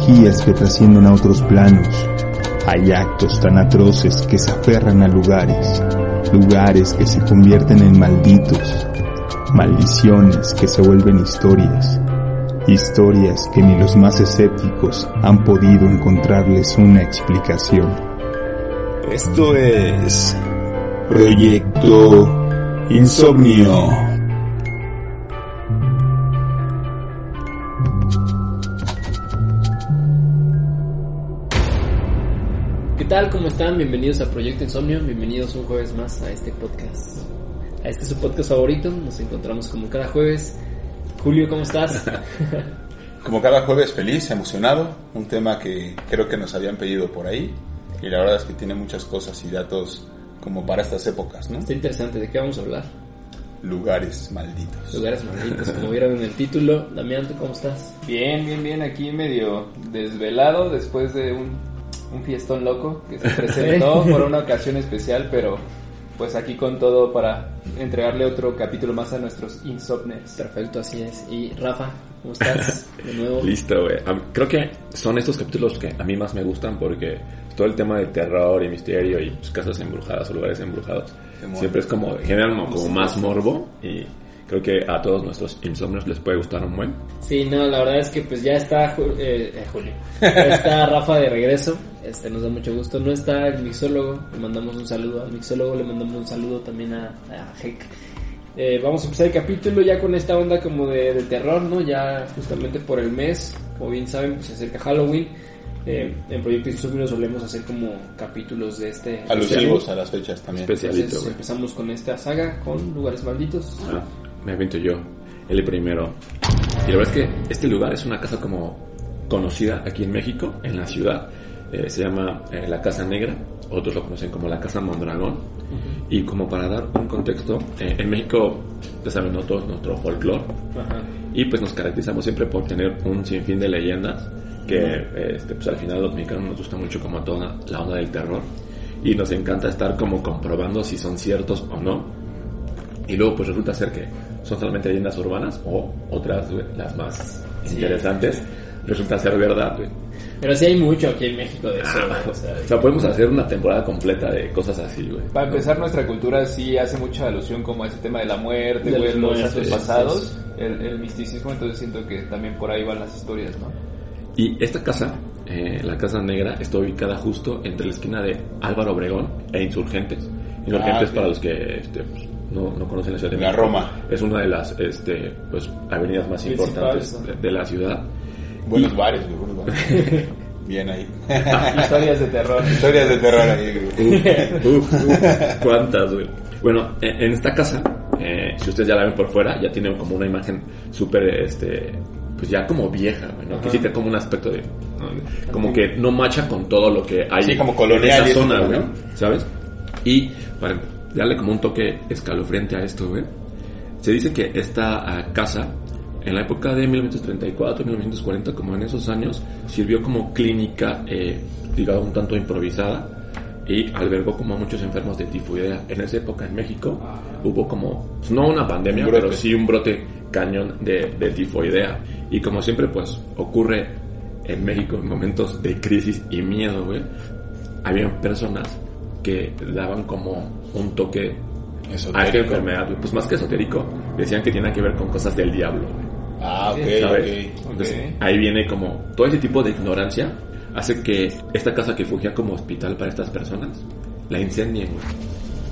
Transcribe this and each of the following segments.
energías que trascienden a otros planos. Hay actos tan atroces que se aferran a lugares, lugares que se convierten en malditos, maldiciones que se vuelven historias, historias que ni los más escépticos han podido encontrarles una explicación. Esto es Proyecto Insomnio. Tal? ¿Cómo están? Bienvenidos a Proyecto Insomnio, bienvenidos un jueves más a este podcast. A este es su podcast favorito, nos encontramos como cada jueves. Julio, ¿cómo estás? Como cada jueves feliz, emocionado, un tema que creo que nos habían pedido por ahí y la verdad es que tiene muchas cosas y datos como para estas épocas, ¿no? Está interesante, ¿de qué vamos a hablar? Lugares malditos. Lugares malditos, como vieron en el título. Damián, ¿tú cómo estás? Bien, bien, bien, aquí medio desvelado después de un, un fiestón loco que se presentó por una ocasión especial, pero pues aquí con todo para entregarle otro capítulo más a nuestros insomnes. Perfecto, así es. Y Rafa, ¿cómo estás? De nuevo. Listo, güey. Creo que son estos capítulos que a mí más me gustan porque todo el tema de terror y misterio y pues, casas embrujadas o lugares embrujados siempre es como, generan como, como más morbo y creo que a todos nuestros insomnios les puede gustar un buen. Sí, no, la verdad es que pues ya está Ju- eh, eh, Julio. Ya está Rafa de regreso. Este nos da mucho gusto. No está el mixólogo. Le mandamos un saludo al mixólogo. Le mandamos un saludo también a, a Heck. Eh, vamos a empezar el capítulo ya con esta onda como de, de terror, ¿no? Ya justamente por el mes, como bien saben, pues se acerca Halloween. Eh, en Proyecto Insomnio solemos hacer como capítulos de este... Alusivos a las fechas también. Especialito, Entonces empezamos con esta saga con lugares malditos. Ah, me aviento yo, el primero. Y la verdad es que este lugar es una casa como conocida aquí en México, en la ciudad. Eh, se llama eh, la Casa Negra, otros lo conocen como la Casa Mondragón. Y como para dar un contexto, eh, en México, ya saben, ¿no? todo es nuestro folclore. Ajá. Y pues nos caracterizamos siempre por tener un sinfín de leyendas que eh, este, pues al final los mexicanos nos gusta mucho como toda la onda del terror y nos encanta estar como comprobando si son ciertos o no. Y luego pues resulta ser que son solamente leyendas urbanas o otras, güey, las más interesantes, resulta ser verdad. güey. Pero sí hay mucho aquí en México de eso. Ah, o sea, o sea, podemos hacer una temporada completa de cosas así, güey. Para empezar, nuestra cultura sí hace mucha alusión como a ese tema de la muerte, güey, los actos sí, pasados, el, el misticismo, entonces siento que también por ahí van las historias, ¿no? Y esta casa, eh, la Casa Negra, está ubicada justo entre la esquina de Álvaro Obregón e Insurgentes. Insurgentes, Ah, ok. para los que este, pues, no, no conocen la ciudad de La México, Roma. es una de las este, pues, avenidas más importantes ¿no? de, de la ciudad. Buenos bares, güey, buenos bares. Bien ahí. Historias de terror. Historias de terror ahí, güey. Uf, uf, ¿Cuántas, güey? Bueno, en, en esta casa, eh, si ustedes ya la ven por fuera, ya tiene como una imagen súper, este, pues ya como vieja, güey, ¿no? Que sí tiene como un aspecto de, ¿no? como que no macha con todo lo que hay Sí, como en colonial y esa zona, ¿no? güey, ¿sabes? Y para darle como un toque escalofriante a esto, güey, se dice que esta ah, casa, en la época de 1934, 1940, como en esos años, sirvió como clínica, eh, digamos, un tanto improvisada y albergó como a muchos enfermos de tifoidea. En esa época en México hubo como, no una pandemia, Un pero sí un brote cañón de, de tifoidea. Y como siempre, pues ocurre en México en momentos de crisis y miedo, güey, habían personas que daban como un toque a esta Esotérico. enfermedad. Pues más que esotérico, decían que tenía que ver con cosas del diablo. Ah, ok, ¿sabes? ok. Entonces, ahí viene como todo ese tipo de ignorancia hace que esta casa que fungía como hospital para estas personas la incendien.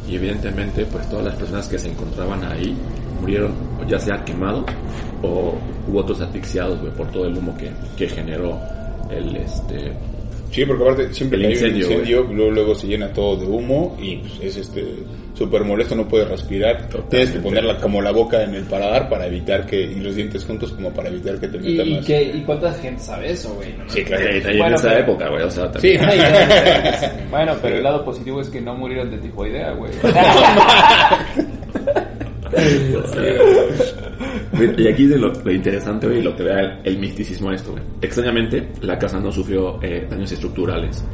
Y evidentemente, pues todas las personas que se encontraban ahí murieron ya sea quemados o hubo otros asfixiados, güey, por todo el humo que, que generó el este Sí, porque aparte siempre El que hay un incendio, incendio, luego, luego se llena todo de humo y pues, es este súper molesto, no puedes respirar. Totalmente. Tienes que ponerla como la boca en el paradar para evitar que, y los dientes juntos como para evitar que te ¿Y, metan y más. qué, ¿Y cuánta gente sabe eso, güey? no? Sí, claro. y en Bueno, esa pero- época, güey, o sea, Sí, también. Bueno, pero el lado positivo es que no murieron de tifoidea, güey. Mira, Y aquí de lo, lo interesante, güey, lo que da el, el misticismo a esto, güey. Extrañamente, la casa no sufrió eh, daños estructurales.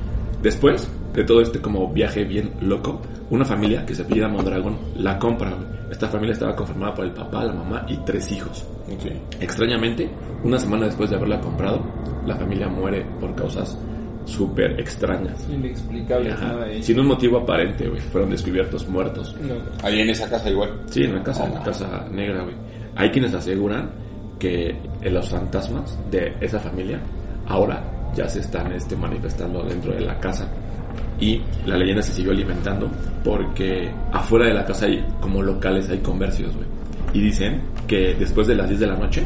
Después, de todo este como viaje bien loco, una familia que se apellida Mondragón la compra. güey. Esta familia estaba conformada por el papá, la mamá y tres hijos. Ok. Extrañamente, una semana después de haberla comprado, la familia muere por causas súper extrañas. Inexplicable. Ajá. nada. Sin un motivo aparente, güey. Fueron descubiertos muertos. No. Ahí en esa casa igual. Sí, en la casa, en la casa negra, güey. Hay quienes aseguran que los fantasmas de esa familia ahora ya se están este, manifestando dentro de la casa. Y la leyenda se siguió alimentando porque afuera de la casa hay como locales, hay comercios, güey. Y dicen que después de las 10 de la noche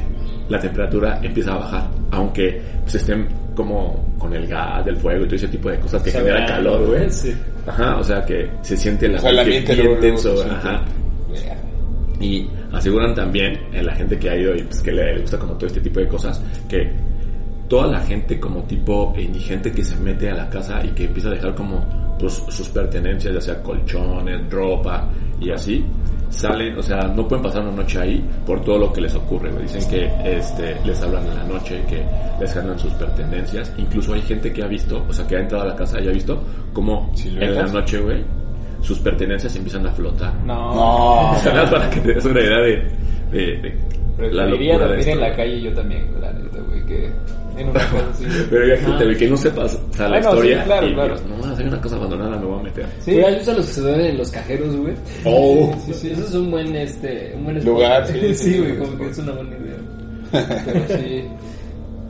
la temperatura empieza a bajar, aunque pues, estén como con el gas del fuego y todo ese tipo de cosas que genera calor, güey. Sí. Ajá, o sea que se siente el O sea, ambiente bien tenso, ajá. Y aseguran también, en la gente que ha ido y pues, que le gusta como todo este tipo de cosas, que toda la gente como tipo indigente que se mete a la casa y que empieza a dejar como pues, sus pertenencias, ya sea colchones, ropa y así, salen, o sea, no pueden pasar una noche ahí por todo lo que les ocurre. Dicen que este, les hablan en la noche, que les ganan sus pertenencias. Incluso hay gente que ha visto, o sea, que ha entrado a la casa y ha visto como en la noche, güey, sus pertenencias empiezan a flotar. No. No. Nada para que te des una idea de, de- de la locura de dormir esto. en la calle yo también, la neta, güey, que en una casa así. Pero ya gente, güey, que no sepas o sea, la no, sí, historia claro, y claro. digas, no, hay una casa abandonada, me voy a meter. Sí, Güey, ¿Has visto los que se duermen en los cajeros, güey? Oh. Sí, sí, eso es un buen, este, un buen. Lugar, sí, Sí, sí, güey, sí, como sí. que es una buena idea. pero sí.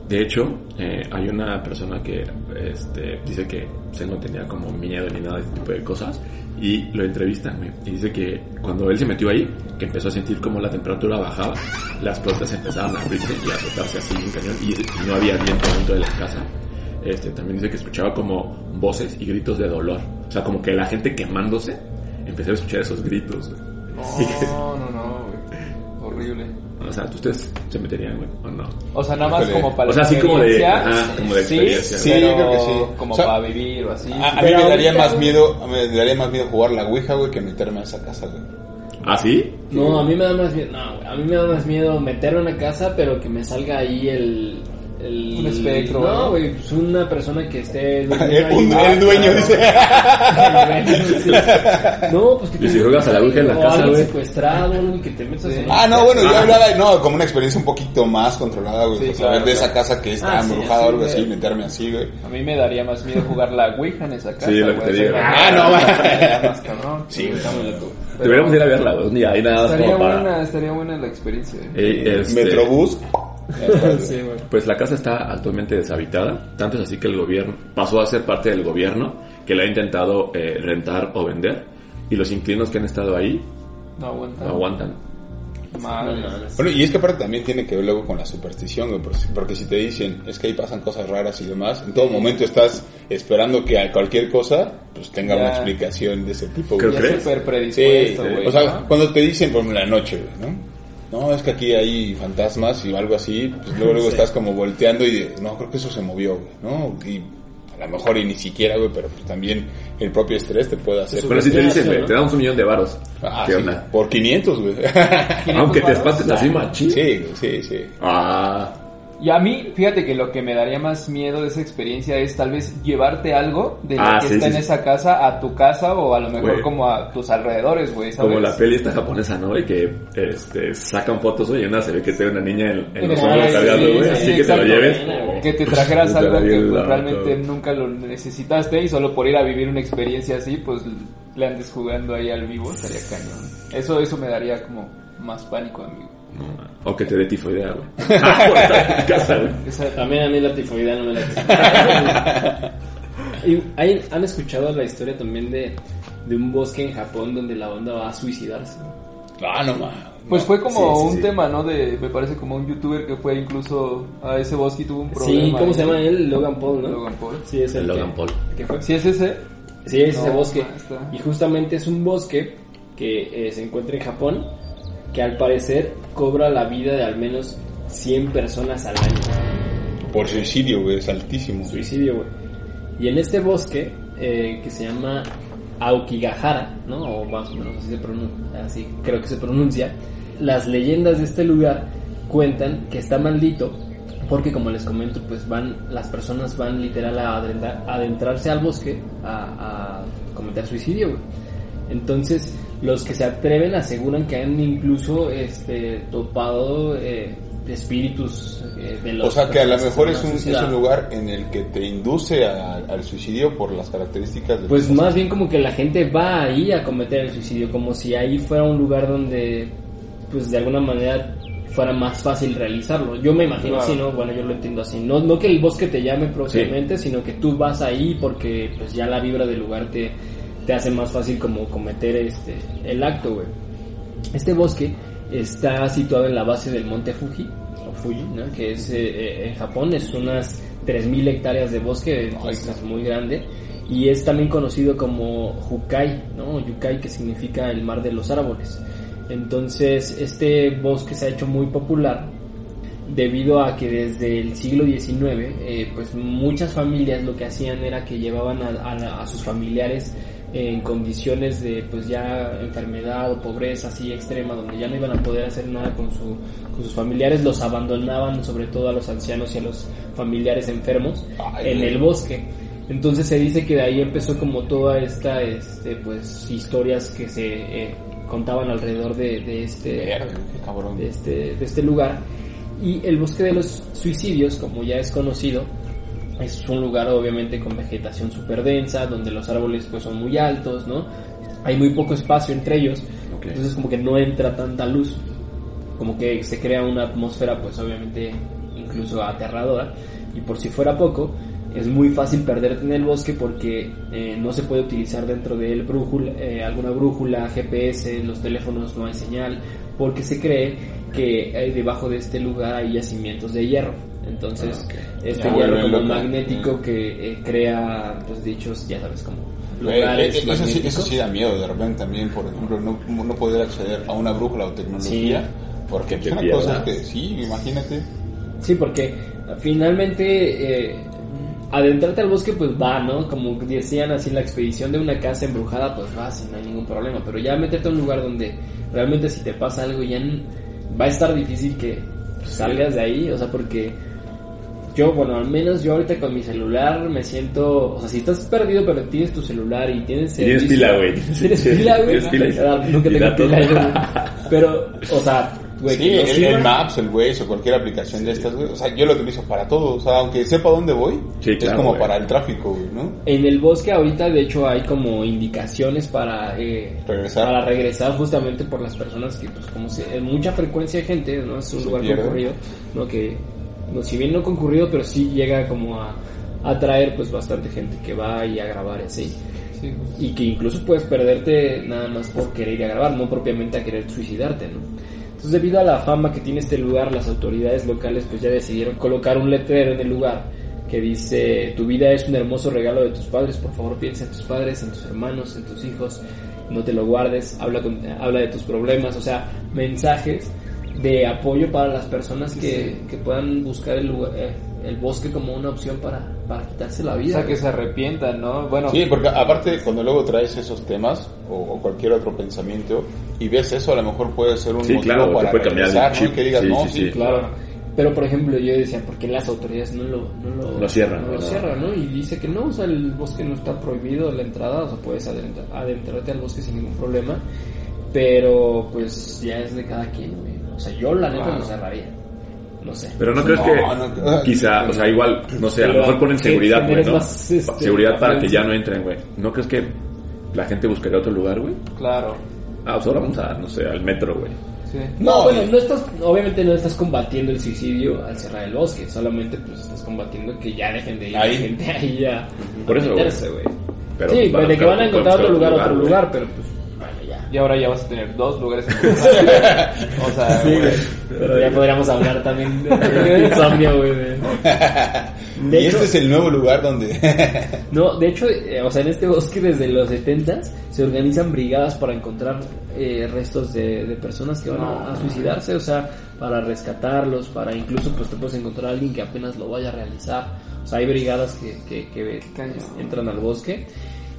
De hecho, eh, hay una persona que este, dice que se no tenía como miedo ni nada de este tipo de cosas y lo entrevistan güey, y dice que cuando él se metió ahí, que empezó a sentir como la temperatura bajaba, las puertas empezaban a abrirse y a azotarse así en cañón y, no había viento dentro de la casa. Este, también dice que escuchaba como voces y gritos de dolor, o sea, como que la gente quemándose empezó a escuchar esos gritos. güey. No, no, no. Horrible. O sea, ¿ustedes se meterían, güey, o no? O sea, nada más como para O sea, la así como de- experiencia, ajá, como de sí, experiencia. Sí, pero yo creo que sí. Como O sea, para vivir o así. A, a mí me daría más miedo, me daría más miedo jugar la Ouija, güey, que meterme a esa casa, güey. ¿Ah, sí? No, a mí me da más miedo, no, güey, a mí me da más miedo meterme en una casa, pero que me salga ahí el... el Un espectro, No, güey, pues una persona que esté... El, un- güey. el dueño dice. No, pues que Y si juegas a la Ouija en la casa, güey. secuestrado, algo que te metas en Ah, no, bueno, yo hablaba, no, como una experiencia un poquito más controlada, güey. Sí, pues, claro, a ver, de esa casa que está Ah, sí, embrujada o algo así, güey. meterme así, güey. A mí me daría más miedo jugar la Ouija en esa casa. Sí, lo que güey, te digo. Ah, no, más cabrón. Sí, güey. Está muy loco. Deberíamos ir a verla, güey. un día, ahí nada Estaría como para... buena, estaría buena la experiencia. eh. Eh, este, Metrobús. Sí, güey. Pues la casa está actualmente deshabitada, tanto es así que el gobierno pasó a ser parte del gobierno, que la ha intentado eh, rentar o vender, y los inquilinos que han estado ahí No aguanta. no aguantan. Madre. Bueno, y es que aparte también tiene que ver luego con la superstición, porque, si te dicen, es que ahí pasan cosas raras y demás, en todo momento estás esperando que a cualquier cosa, pues tenga Ya. una explicación de ese tipo, Creo que- súper Sí, predispuesto, güey. o sea, ¿no? cuando te dicen por la noche, güey, ¿no? No, es que aquí hay fantasmas y algo así, pues luego, luego estás como volteando y de, no, creo que eso se movió, güey, ¿no? Y a lo mejor y ni siquiera, güey, pero pues también el propio estrés te puede hacer. Pero si te dicen, güey, ¿no? te damos un millón de varos. Ah, ¿Qué sí, onda? Por 500, güey. Aunque te varos? espantes así, machín. sí, sí, sí. Ah, Y a mí, fíjate que lo que me daría más miedo de esa experiencia es tal vez llevarte algo de lo Ah, que sí, está sí, en sí. esa casa a tu casa o a lo mejor como a tus alrededores, güey, como la peli esta japonesa, ¿no? Y que este, sacan fotos, y una se ve que está una niña en, en los hombros cargando, güey, sí, así que te lo lleves. Que te trajeras Está algo que pues, realmente nunca lo necesitaste y solo por ir a vivir una experiencia así, pues le andes jugando ahí al vivo, estaría cañón. Eso, eso me daría como más pánico, amigo. O que te dé tifoidea, güey. Por estar en la casa, güey. Esa- También a mí la tifoidea no me la ¿Y hay- ¿Han escuchado la historia también de, de un bosque en Japón donde la banda va a suicidarse? Ah, no, ma. Pues no. fue como Sí, sí, un sí. tema, ¿no? De, me parece como un youtuber que fue incluso a ese bosque y tuvo un Sí, problema. ¿cómo ahí. se llama él? Logan Paul, ¿no? Logan Paul. Sí, es el Logan que- Paul. que fue. Si es ese, Sí, es ese No, bosque. está. Y justamente es un bosque que eh, se encuentra en Japón, que al parecer cobra la vida de al menos 100 personas al año. Por suicidio, güey, es altísimo. Suicidio, güey. Y en este bosque, eh, que se llama Aokigahara, ¿no? O más o menos así se pronuncia, así creo que se pronuncia. Las leyendas de este lugar cuentan que está maldito porque como les comento, pues van, las personas van literal a adentrar- a adentrarse al bosque a, a cometer suicidio, güey. Entonces, los que se atreven aseguran que han incluso este, topado eh, espíritus eh, de los O sea que a lo mejor es un, es un lugar en el que te induce a- al suicidio por las características de Pues más bien como que la gente va ahí a cometer el suicidio, como si ahí fuera un lugar donde, pues de alguna manera fuera más fácil realizarlo. Yo me imagino Claro. así, ¿no? Bueno, yo lo entiendo así. No, no que el bosque te llame propiamente, sino que tú vas ahí porque pues ya la vibra del lugar te, te hace más fácil como cometer este el acto, güey. Este bosque está situado en la base del monte Fuji, o Fuji, ¿no? que es eh, eh, en Japón, es unas 3.000 hectáreas de bosque, entonces es muy grande, y es también conocido como Hukai, ¿no? Yukai, que significa el mar de los árboles. Entonces, este bosque se ha hecho muy popular debido a que desde el siglo XIX, eh, pues muchas familias lo que hacían era que llevaban a, a a sus familiares en condiciones de pues ya enfermedad o pobreza así extrema donde ya no iban a poder hacer nada con, su, con sus familiares los abandonaban sobre todo a los ancianos y a los familiares enfermos Ay, en el bosque. Entonces se dice que de ahí empezó como toda esta este pues historias que se eh, contaban alrededor de, de este de este, de este lugar. Y el bosque de los suicidios, como ya es conocido, es un lugar obviamente con vegetación súper densa, donde los árboles pues son muy altos, ¿no? Hay muy poco espacio entre ellos, entonces como que no entra tanta luz, como que se crea una atmósfera pues obviamente incluso aterradora, y por si fuera poco, es muy fácil perderte en el bosque porque eh, no se puede utilizar dentro de él brújula, eh, alguna brújula, GPS, los teléfonos no hay señal, porque se cree que eh, debajo de este lugar hay yacimientos de hierro. Entonces, Ah, este Ya, hierro vuelven como loca. magnético que eh, crea, pues dichos, ya sabes, como Eh, lugares eh, eso, sí, magnéticos. eso sí da miedo de repente también, por ejemplo, no, no poder acceder a una brújula o tecnología, Sí. porque te cosas que sí, imagínate. Sí, porque finalmente eh, adentrarte al bosque pues va, ¿no? Como decían así, la expedición de una casa embrujada pues va, sin no hay ningún problema, pero ya meterte a un lugar donde realmente si te pasa algo ya va a estar difícil que salgas de ahí, o sea, porque yo, bueno, al menos yo ahorita con mi celular me siento, o sea, si estás perdido pero tienes tu celular y tienes... Y tienes pila, güey. Tienes pila, güey. Tienes pila y- Ah, Nunca tengo pila, güey. Pero, o sea, güey, Sí, no el, Maps, el Waze o cualquier aplicación de estas, güey. O sea, yo lo utilizo para todo. O sea, aunque sepa dónde voy, Sí, es claro, como güey. para el tráfico, güey, ¿no? En el bosque ahorita de hecho hay como indicaciones para eh, Regresar. para regresar justamente por las personas que pues como se, en mucha frecuencia de gente, ¿no? Es un Se lugar pierde. concurrido, ¿no? Que no, si bien no concurrido, pero sí llega como a atraer pues bastante gente que va y a grabar así. Sí, Y que incluso puedes perderte nada más por querer ir a grabar, no propiamente a querer suicidarte, ¿no? Entonces, debido a la fama que tiene este lugar, las autoridades locales pues ya decidieron colocar un letrero en el lugar que dice, tu vida es un hermoso regalo de tus padres, por favor piensa en tus padres, en tus hermanos, en tus hijos, no te lo guardes, habla, con- habla de tus problemas, o sea, mensajes de apoyo para las personas que, que puedan buscar el, lugar- eh, el bosque como una opción para, para quitarse la O vida. sea, que se arrepientan, ¿no? Bueno, Sí, porque aparte cuando luego traes esos temas o, o cualquier otro pensamiento y ves eso, a lo mejor puede ser un Sí, motivo claro, para puede cambiar el regresar, ¿no? que digas, Sí, no, sí, sí, sí. Claro. Pero por ejemplo, yo decía, ¿por qué las autoridades no lo, no lo, Lo cierran, no lo ¿no? cierran, ¿no? Y dice que no, o sea, el bosque no está prohibido la entrada, o sea, puedes adentra- adentrarte al bosque sin ningún problema, pero pues ya es de cada quien, güey. O sea, yo la neta lo cerraría. No sé. Pero no No, crees que no, quizá, o sea, igual, no sé, a lo mejor ponen seguridad, güey, ¿no? más, este, seguridad para que ya no entren, güey. ¿No crees que la gente buscaría otro lugar, güey? claro. Ah, pues ahora vamos a, no sé, al metro, güey. Sí. No, No, bueno, no estás, obviamente no estás combatiendo el suicidio al cerrar el bosque, solamente pues estás combatiendo que ya dejen de ir Ahí. la gente ahí a, Por eso, güey. Sí, de que van a encontrar otro lugar, otro lugar, pero pues, ya. Y ahora ya vas a tener dos lugares en tu O sea, Sí, güey. Pero ya podríamos hablar también de, de insomnio, güey. de- y hecho, este es el nuevo lugar donde... no, de hecho, eh, o sea, en este bosque desde los 70 se organizan brigadas para encontrar eh, restos de, de personas que van a, a suicidarse, o sea, para rescatarlos, para incluso pues te puedes encontrar a alguien que apenas lo vaya a realizar. O sea, hay brigadas que, que, entran al bosque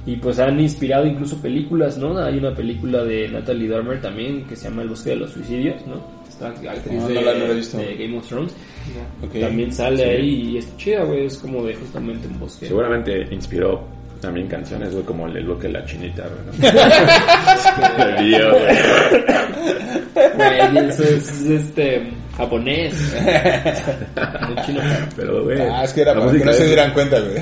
y pues han inspirado incluso películas, ¿no? Hay una película de Natalie Dormer también que se llama El bosque de los suicidios, ¿no? esta actriz No, de, no la- visto. de Game of Thrones. También sale ahí y es chida, güey. Es como de justamente un bosque. Seguramente inspiró también canciones, güey, como el look de la chinita, güey. ¿no? Video, güey. Güey, eso es este japonés. No chino. Pero, güey. Ah, es que era para que no se dieran cuenta, güey.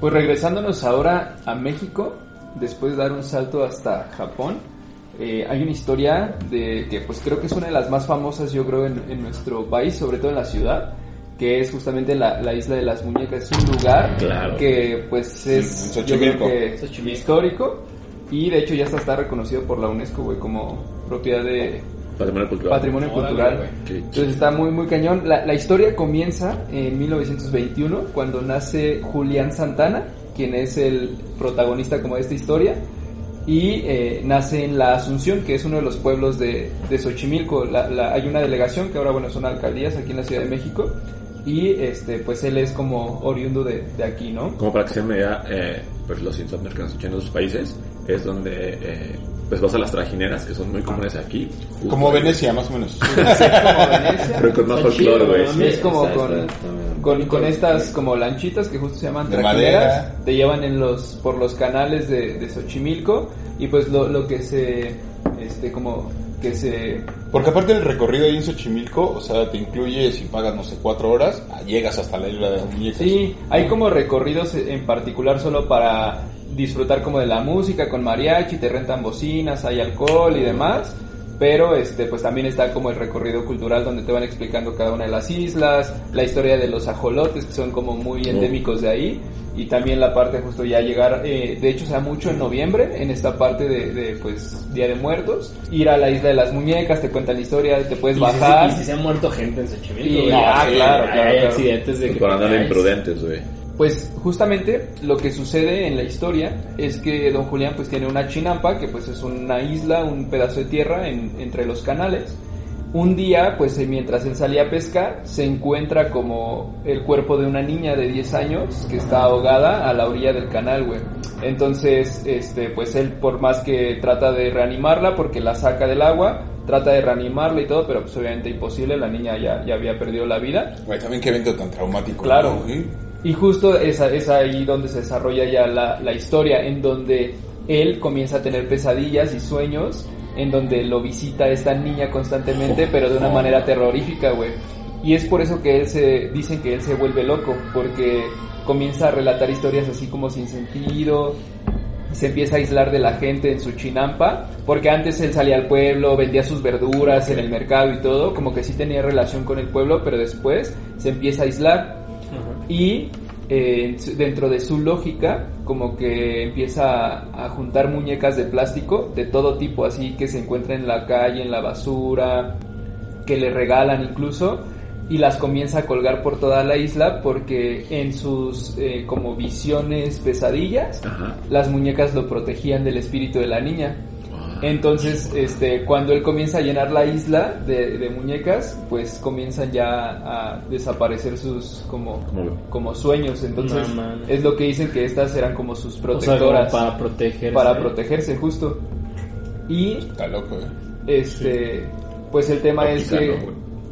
Pues regresándonos ahora a México, después de dar un salto hasta Japón, eh, hay una historia de que pues creo que es una de las más famosas yo creo en, en nuestro país, sobre todo en la ciudad, que es justamente la, la isla de las muñecas. Es un lugar Claro. que pues es yo creo que histórico y de hecho ya está, está reconocido por la UNESCO güey, como propiedad de, Patrimonio cultural. patrimonio Órale, cultural. Entonces está muy muy cañón. La, la historia comienza en 1921 cuando nace Julián Santana, quien es el protagonista como de esta historia. Y eh, nace en La Asunción, que es uno de los pueblos de, de Xochimilco. La- la- hay una delegación que ahora bueno son alcaldías aquí en la Ciudad de México. Y este pues él es como oriundo de, de aquí, ¿no? Como para que se me idea, eh, pues los insomnios que nos escuchan en otros países es donde eh, pues vas a las trajineras que son muy comunes aquí. justo Como. Venecia, más o menos. como Venecia. Pero con más folclore, güey. sí. Es como Está- con, está- está- con, con estas como lanchitas que justo se llaman De trajineras, madera. te llevan en los por los canales de, de Xochimilco y pues lo, lo que se este como que se Porque aparte del recorrido ahí en Xochimilco, o sea, te incluye, si pagas, no sé, cuatro horas, llegas hasta la isla de las muñecas. sí hay como recorridos en particular solo para disfrutar como de la música con mariachi te rentan bocinas hay alcohol y demás pero este pues también está como el recorrido cultural donde te van explicando cada una de las islas la historia de los ajolotes que son como muy endémicos de ahí y también la parte justo ya llegar eh, de hecho se da mucho en noviembre en esta parte de, de, pues Día de Muertos ir a la isla de las muñecas te cuentan la historia te puedes Y si, bajar. y si se ha muerto gente en Xochimilco, Y- ah, Sí, claro, hay claro, accidentes de que Por andar ay, imprudentes, güey. Pues justamente lo que sucede en la historia es que don Julián pues tiene una chinampa que pues es una isla, un pedazo de tierra en- entre los canales. Un día pues eh, mientras él salía a pescar se encuentra como el cuerpo de una niña de 10 años que está ahogada a la orilla del canal, güey. Entonces este pues él por más que trata de reanimarla porque la saca del agua, trata de reanimarla y todo, pero pues obviamente imposible, la niña ya, ya había perdido la vida. Güey, también qué evento tan traumático. Claro. ¿no? Sí. Y justo es, es ahí donde se desarrolla ya la, la historia, en donde él comienza a tener pesadillas y sueños, en donde lo visita esta niña constantemente, pero de una manera terrorífica, güey. Y es por eso que él se, dicen que él se vuelve loco, porque comienza a relatar historias así como sin sentido, se empieza a aislar de la gente en su chinampa, porque antes él salía al pueblo, vendía sus verduras en el mercado y todo, como que sí tenía relación con el pueblo, pero después se empieza a aislar y eh, dentro de su lógica como que empieza a, a juntar muñecas de plástico de todo tipo, así que se encuentran en la calle, en la basura, que le regalan incluso y las comienza a colgar por toda la isla porque en sus eh, como visiones pesadillas Ajá. las muñecas lo protegían del espíritu de la niña. Entonces, este, cuando él comienza a llenar la isla de, de muñecas, pues comienzan ya a desaparecer sus como, Como- sueños. Entonces, No, es lo que dicen que estas eran como sus O sea, como protectoras para protegerse. para protegerse justo. Y Está loco, eh. este, pues el tema es que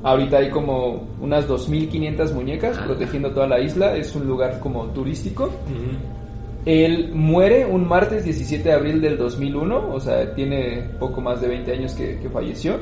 ahorita hay como unas 2.500 muñecas protegiendo toda la isla. Es un lugar como turístico. Él muere un martes 17 de abril del 2001, o sea, tiene poco más de 20 años que, que falleció,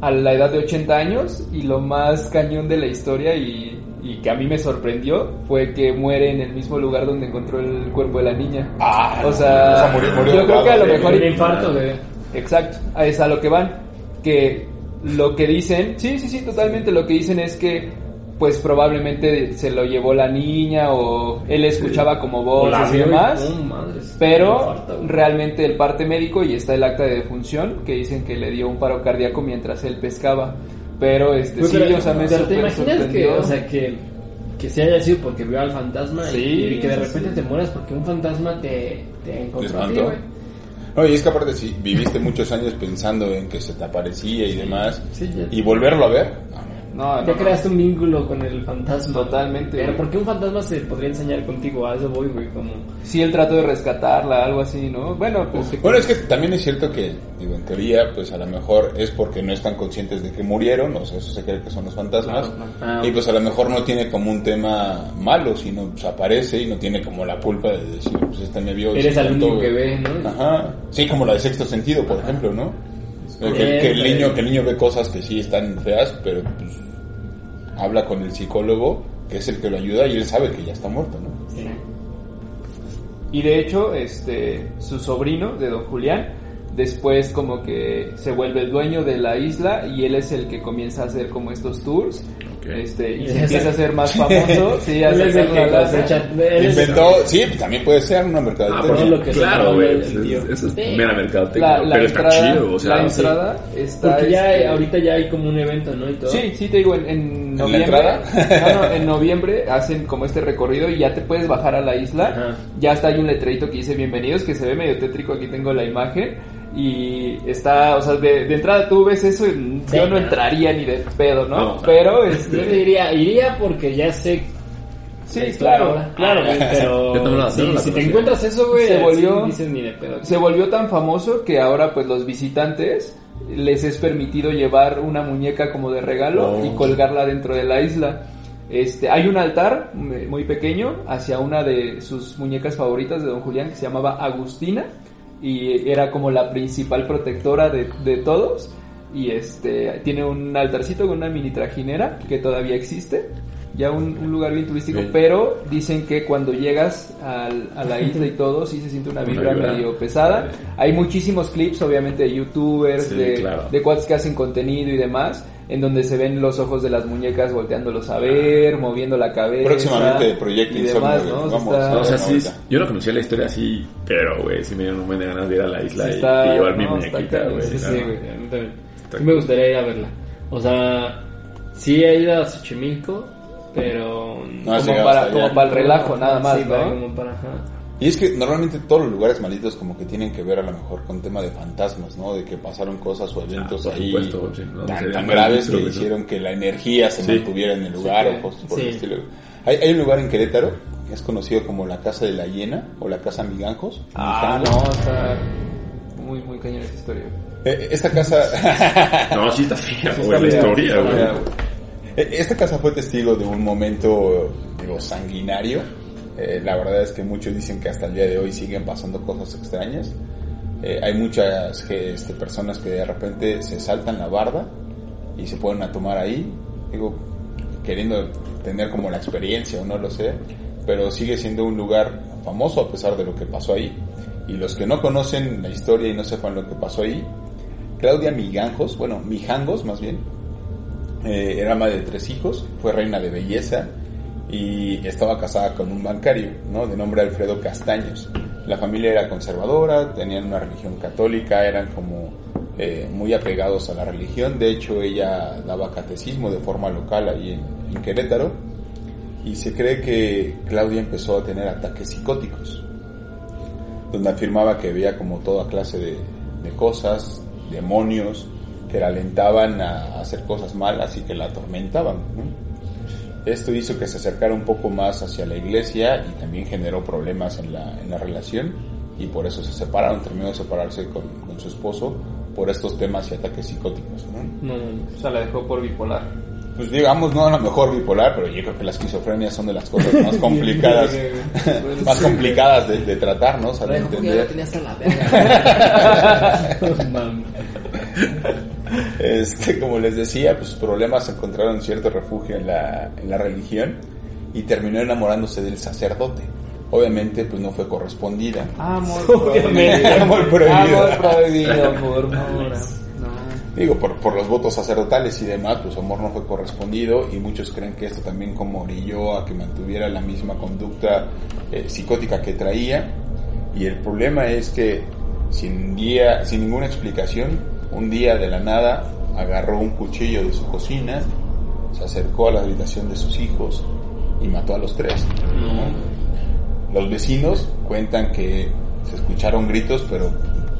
a la edad de 80 años, y lo más cañón de la historia y, y que a mí me sorprendió fue que muere en el mismo lugar donde encontró el cuerpo de la niña. Ah, o sea, o sea, murió- murió yo creo que a lo mejor... Un infarto, güey. Exacto, a es a lo que van. Que lo que dicen, sí, sí, sí, totalmente lo que dicen es que pues probablemente se lo llevó la niña o él escuchaba como O la voces y y- demás. No, madres, Pero güey. realmente el parte médico y está el acta de defunción que dicen que le dio un paro cardíaco mientras él pescaba. Pero este Güey, sí, pero- o sea, me pero te imaginas que, o sea, que, que se haya sido porque vio al fantasma y- Sí, y, que de sí, repente sí. te mueras porque un fantasma te, te encontró a ti. No, y es que aparte si viviste muchos años pensando en que se te aparecía y demás, Sí, y volverlo a ver, no, No, no, Ya no. creaste un vínculo con el fantasma. Totalmente, Pero güey. ¿por qué un fantasma se podría enseñar contigo? A eso voy, güey, como... Sí, él trató de rescatarla, algo así, ¿no? Bueno, pues... Bueno, es que también es cierto que, digo, en teoría, pues a lo mejor es porque no están conscientes de que murieron, o sea, eso se cree que son los fantasmas, Claro. Ah, y pues a lo mejor no tiene como un tema malo, sino pues aparece y no tiene como la culpa de decir, pues este me vio. Eres espantó, único que ve, ¿no? Ajá, sí, como la de sexto sentido, por ejemplo, ¿no? Que, que el niño, que el niño ve cosas que sí están feas, pero pues habla con el psicólogo, que es el que lo ayuda, y él sabe que ya está muerto, ¿no? Sí. Y de hecho, este, su sobrino de Don Julián, después como que se vuelve el dueño de la isla y él es el que comienza a hacer como estos tours. Ok. Este, y se empieza a hacer más famoso. sí, a Él es el sacar que la Inventó, sí, pues también puede ser una Ah, mercadotecnia. lo que se claro, güey. Eso es, es Sí. mera mercadotecnia. La, la pero entrada, está chido, o sea. la sí. entrada está... Porque ya este, ahorita ya hay como un evento, ¿no? Y todo. Sí, sí, te digo, en, en la noviembre. entrada? No, no, en noviembre hacen como este recorrido y ya te puedes bajar a la isla. Ajá. Ya está hay un letrerito que dice bienvenidos, que se ve medio tétrico. Aquí tengo la imagen. Y está, o sea, de, de entrada tú ves eso y Sí, yo no entraría ni de pedo, ¿no? No. Pero, Yo este. diría, iría porque ya sé Sí, claro, claro. Ah, Pero Yo la- si, yo te encuentras eso, güey, Se volvió- dices ni de pedo. Se volvió tan famoso que ahora, pues, los visitantes les es permitido llevar una muñeca como de regalo Oh. y colgarla dentro de la isla. Este, hay un altar mm, muy pequeño hacia una de sus muñecas favoritas de Don Julián que se llamaba Agustina y era como la principal protectora de, de todos. Y este tiene un altarcito con una mini trajinera que todavía existe ya un, un lugar bien turístico Sí. pero dicen que cuando llegas al- a la isla y todo sí se siente una Una vibra medio pesada. Hay muchísimos clips obviamente de youtubers Sí, de, claro. de cuates que hacen contenido y demás en donde se ven los ojos de las muñecas volteándolos a ver, moviendo la cabeza. Próximamente, Proyecto y Insomnio. ¿no? Vamos, está- o sea, sí, ahorita. yo no conocía la historia así, pero, güey, sí me dieron un buen de ganas de ir a la isla Sí, y, está- y llevar mi no, muñequita, güey. sí, Sí, güey, a mí también. Está Sí me gustaría ir a verla. O sea, sí he ido a Xochimilco, pero... No como para, como para el relajo nada más, Sí, como para... ajá. Y es que normalmente todos los lugares malditos como que tienen que ver a lo mejor con tema de fantasmas, ¿no? De que pasaron cosas o eventos Ah, por ahí supuesto, sí, no, tan, graves que hicieron que la energía se Sí. mantuviera en el lugar Sí, o cosas por sí. el estilo. Hay, hay un lugar en Querétaro que es conocido como la Casa de la Hiena o la Casa Miganjos. Ah, no, está muy, muy cañón esa historia. Eh, Esta casa... No, sí está fea, Sí, güey, está la historia, güey. Eh, Esta casa fue testigo de un momento, digo, sanguinario. Eh, la verdad es que muchos dicen que hasta el día de hoy siguen pasando cosas extrañas. Eh, hay muchas este, personas que de repente se saltan la barda y se ponen a tomar ahí, digo, queriendo tener como la experiencia o no lo sé, pero sigue siendo un lugar famoso a pesar de lo que pasó ahí. Y los que no conocen la historia y no sepan lo que pasó ahí, Claudia Miganjos, bueno, Mijangos más bien, eh, era madre de tres hijos, fue reina de belleza y estaba casada con un bancario, ¿no? De nombre Alfredo Castaños. La familia era conservadora, tenían una religión católica, eran como eh, muy apegados a la religión. De hecho, ella daba catecismo de forma local ahí en, en Querétaro. Y se cree que Claudia empezó a tener ataques psicóticos, donde afirmaba que veía como toda clase de, de cosas, demonios, que la alentaban a hacer cosas malas y que la atormentaban. ¿no? Esto hizo que se acercara un poco más hacia la iglesia y también generó problemas en la, en la relación y por eso se separaron, terminó de separarse con, con su esposo por estos temas y ataques psicóticos. ¿no? No. O sea, la dejó por bipolar. Pues digamos, no a lo mejor bipolar, pero yo creo que la esquizofrenia son de las cosas más complicadas, más complicadas de, de tratar, ¿no? O sea, de Ay, ¿cómo que ya la entender. Este, como les decía, pues sus problemas encontraron cierto refugio en la, en la religión y terminó enamorándose del sacerdote. Obviamente, pues no fue correspondida. Amor Obviamente. Amor prohibido. Amor prohibido, amor, amor. No. Digo, por, por los votos sacerdotales y demás, pues su amor no fue correspondido y muchos creen que esto también como orilló a que mantuviera la misma conducta eh, psicótica que traía. Y el problema es que sin, día, sin ninguna explicación, un día de la nada agarró un cuchillo de su cocina, se acercó a la habitación de sus hijos y mató a los tres. Los vecinos cuentan que se escucharon gritos, pero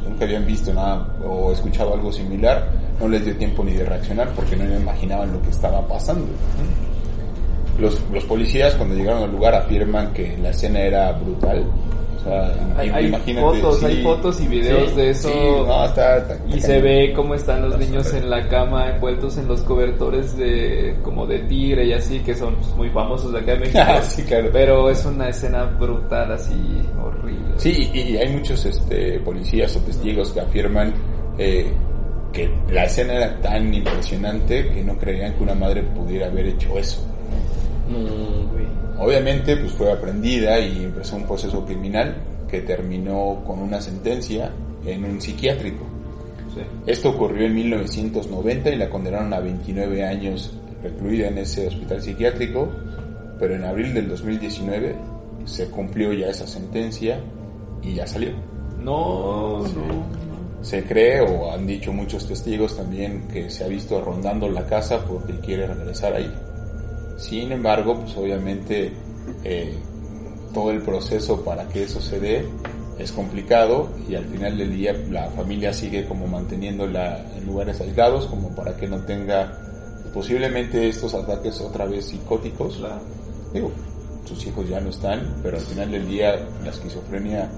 nunca habían visto nada o escuchado algo similar, no les dio tiempo ni de reaccionar porque no imaginaban lo que estaba pasando. Los, los policías cuando llegaron al lugar afirman que la escena era brutal. O sea, Hay, im- hay imagínate, fotos, sí, hay fotos y videos Sí, de eso. sí, no, está- está- y se ve cómo están los niños en la cama envueltos en los cobertores de como de tigre y así que son pues, muy famosos de acá en México. Sí, claro. Pero es una escena brutal así horrible. Sí, y, y hay muchos este, policías o testigos que afirman eh, que la escena era tan impresionante que no creían que una madre pudiera haber hecho eso. No, güey. Obviamente, pues fue aprendida y empezó un proceso criminal que terminó con una sentencia en un psiquiátrico. Sí. Esto ocurrió en 1990 y la condenaron a 29 años recluida en ese hospital psiquiátrico, pero en abril del 2019 se cumplió ya esa sentencia y ya salió. No, no. Se cree o han dicho muchos testigos también que se ha visto rondando la casa porque quiere regresar ahí. Sin embargo, pues obviamente eh, todo el proceso para que eso se dé es complicado y al final del día la familia sigue como manteniéndola en lugares aislados como para que no tenga posiblemente estos ataques otra vez psicóticos. Claro. Digo, sus hijos ya no están, pero al final del día la esquizofrenia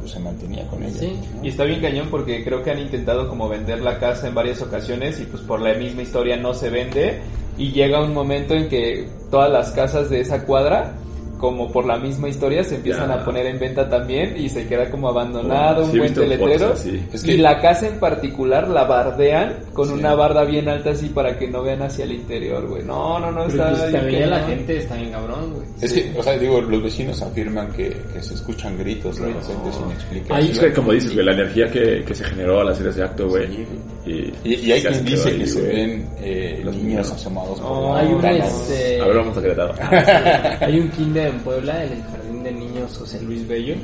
pues se mantenía con ella. Sí. ¿no? Y está bien cañón porque creo que han intentado como vender la casa en varias ocasiones y pues por la misma historia no se vende y llega un momento en que todas las casas de esa cuadra como por la misma historia se empiezan Ya. a poner en venta también y se queda como abandonado, Sí, un buen visto letrero. fotos así. Es que- Y la casa en particular la bardean con Sí. una barda bien alta así para que no vean hacia el interior, güey. No, no, no, Pero está pues bien también la gente está bien cabrón, güey. Es que, o sea, digo, los vecinos afirman que, que se escuchan gritos de repente sin explicación. Es que, como dices, güey, la energía que, que se generó al hacer ese acto, güey. Sí, y, Y, y hay quien dice ahí, que se ven eh, Los niños asomados por No, la Hay un, este, A ver, vamos a Querétaro. hay un kinder en Puebla, en el Jardín de Niños José Luis Bello,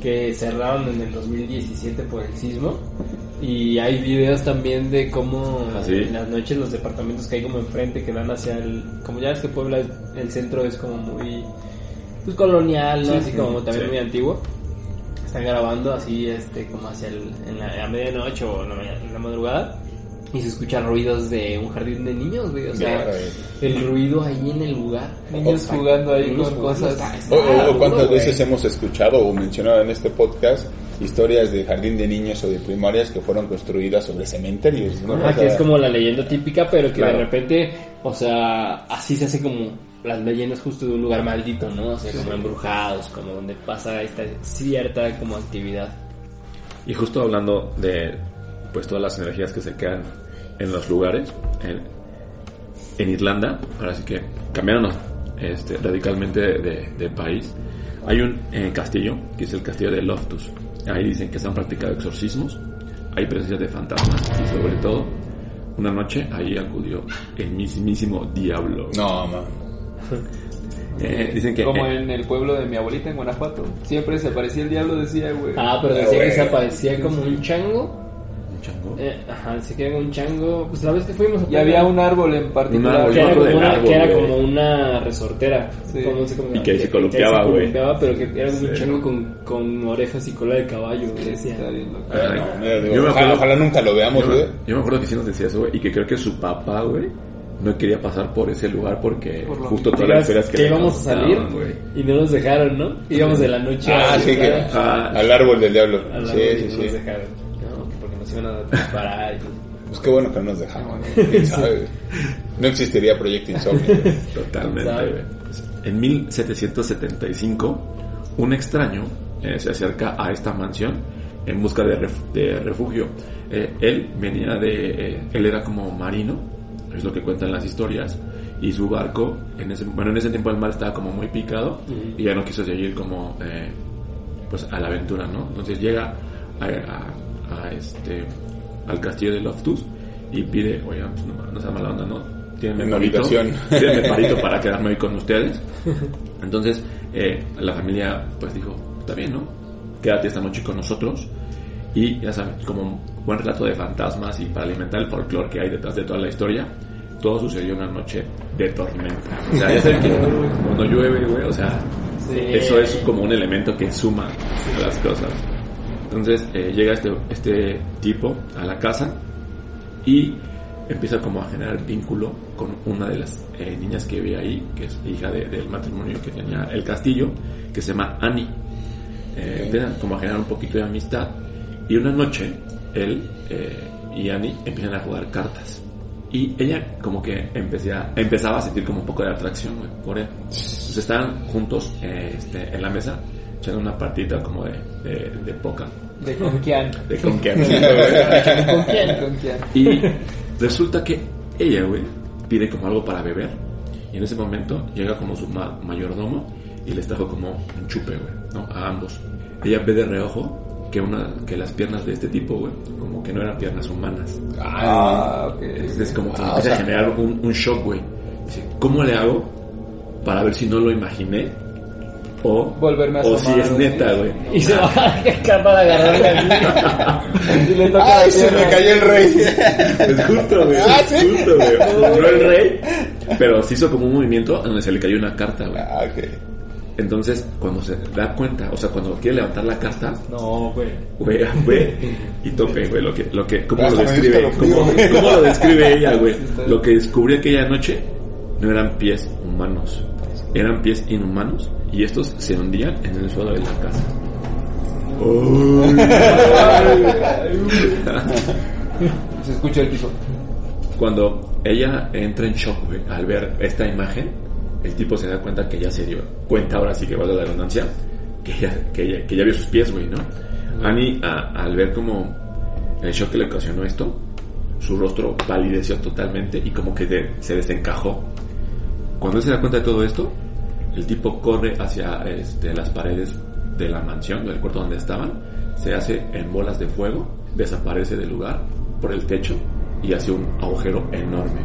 que cerraron en el 2017 por el sismo. Y hay videos también de cómo ¿Ah, sí? en las noches los departamentos que hay como enfrente que dan hacia el... Como ya ves que Puebla, el centro es como muy pues, colonial, ¿no? así como también sí. muy antiguo. Están grabando así este como hacia el, en la, a medianoche o en la, en la madrugada. Y se escuchan ruidos de un jardín de niños, güey. O sea, Ya, el ruido ahí en el lugar. Niños jugando ahí niños con cosas. está- está O, o- o duro, cuántas güey. veces hemos escuchado o mencionado en este podcast historias de jardín de niños o de primarias que fueron construidas sobre cementerios, ¿no? Ajá, O que sea, es como la leyenda típica, pero que Claro. de repente, o sea, así se hace como las leyendas justo de un lugar maldito, ¿no? O sea, como embrujados, como donde pasa esta cierta como actividad. Y justo hablando de pues todas las energías que se quedan en los lugares, en, en Irlanda, ahora sí que cambiaron este, radicalmente de, de- de país. Hay un eh, castillo, que es el castillo de Loftus. Ahí dicen que se han practicado exorcismos, hay presencia de fantasmas y sobre todo, una noche ahí acudió el mismísimo diablo. No, man. Eh, dicen que... Como eh, en el pueblo de mi abuelita en Guanajuato. Siempre se aparecía el diablo, decía, güey. Ah, pero Ah, decía que güey. se aparecía como un chango. ¿Un chango? Eh, ajá, decía que era un chango. Pues la vez que fuimos a Y había un árbol en particular. árbol, que era, como una, del que era árbol, como una resortera. Sí. Como- no sé cómo Y que ahí se columpiaba, se güey. columpiaba, pero que era un Sí. chango con, con orejas y cola de caballo, decía. Está bien loco. Ay, no, yo digo, me ojalá, acuerdo- ojalá nunca lo veamos, Yo, güey. me- yo me acuerdo que sí nos decía eso, güey, y que creo que su papá, güey, no quería pasar por ese lugar porque Por justo que todas las historias que, que íbamos a salir y no nos dejaron, ¿no? Íbamos de la noche Ah, a sí, que, Ah. al árbol del diablo. Sí, sí, no nos sí. dejaron. Iban a disparar. Pues qué bueno que no nos dejaron. No existiría Proyecto Insomnio. Totalmente, ¿Sabe? En 1775, un extraño eh, se acerca a esta mansión en busca de, ref- de refugio. Eh, él venía de... eh, él era como marino, es lo que cuentan las historias, y su barco, en ese, bueno, en ese tiempo el mar estaba como muy picado y ya no quiso seguir como... eh, pues a la aventura, ¿no? Entonces llega a, a- a este al castillo de Loftus y pide, oye, pues no, no sea mala onda, ¿no? Tírenme Una parito, habitación. tírenme parito para quedarme hoy con ustedes. Entonces eh, la familia pues dijo, está bien, ¿no? Quédate esta noche con nosotros y ya saben, como un buen relato de fantasmas y para alimentar el folclore que hay detrás de toda la historia, todo sucedió una noche de tormenta. O sea, ya saben que cuando llueve, güey, o sea, Sí. eso es como un elemento que suma a las cosas. Entonces eh, llega este, este tipo a la casa y empieza como a generar vínculo con una de las eh, niñas que vive ahí, que es hija de- del matrimonio que tenía el castillo, que se llama Annie. Eh, Empiezan como a generar un poquito de amistad. Y una noche, él eh, y Annie empiezan a jugar cartas. Y ella como que empecía, empezaba a sentir como un poco de atracción por él. Entonces estaban juntos este, en la mesa, echando una partida como de, de, de poca. De con quién. De con quién. ¿Con quién? ¿Con quién? Y resulta que ella, güey, pide como algo para beber. Y en ese momento llega como su ma- mayordomo y les trajo como un chupe, güey, ¿no? A ambos. Ella ve de reojo que una que las piernas de este tipo, güey, como que no eran piernas humanas. Ah, ok. Entonces como que Ah, empieza o a sea- generar un, un shock, güey. Dice, ¿cómo le hago para ver si no lo imaginé? O, Volverme a o si es neta, güey. Y se va a dejar para agarrarla. Y le toca ¡Ay, la se me cayó el rey! Es justo, güey. Ah, es ¿sí? justo, güey. No el rey, pero se hizo como un movimiento donde se le cayó una carta, güey. Ah, ok. Entonces, cuando se da cuenta, o sea, cuando quiere levantar la carta, No, güey. güey, güey, y tope, güey, lo que, lo que, cómo lo describe, escalofrío, cómo, güey. cómo lo describe ella, güey. Lo que descubrí aquella noche no eran pies humanos, eran pies inhumanos, y estos se hundían en el suelo de la casa. Se escucha el piso. Cuando ella entra en shock, güey, al ver esta imagen, el tipo se da cuenta que ya se dio cuenta, ahora sí que va la redundancia, que ya, que ya, que ya vio sus pies, güey, ¿no? Annie, a- al ver como el shock que le ocasionó esto, su rostro palideció totalmente y como que de- se desencajó. Cuando él se da cuenta de todo esto, el tipo corre hacia este, las paredes de la mansión, del cuarto donde estaban, se hace en bolas de fuego, desaparece del lugar por el techo y hace un agujero enorme.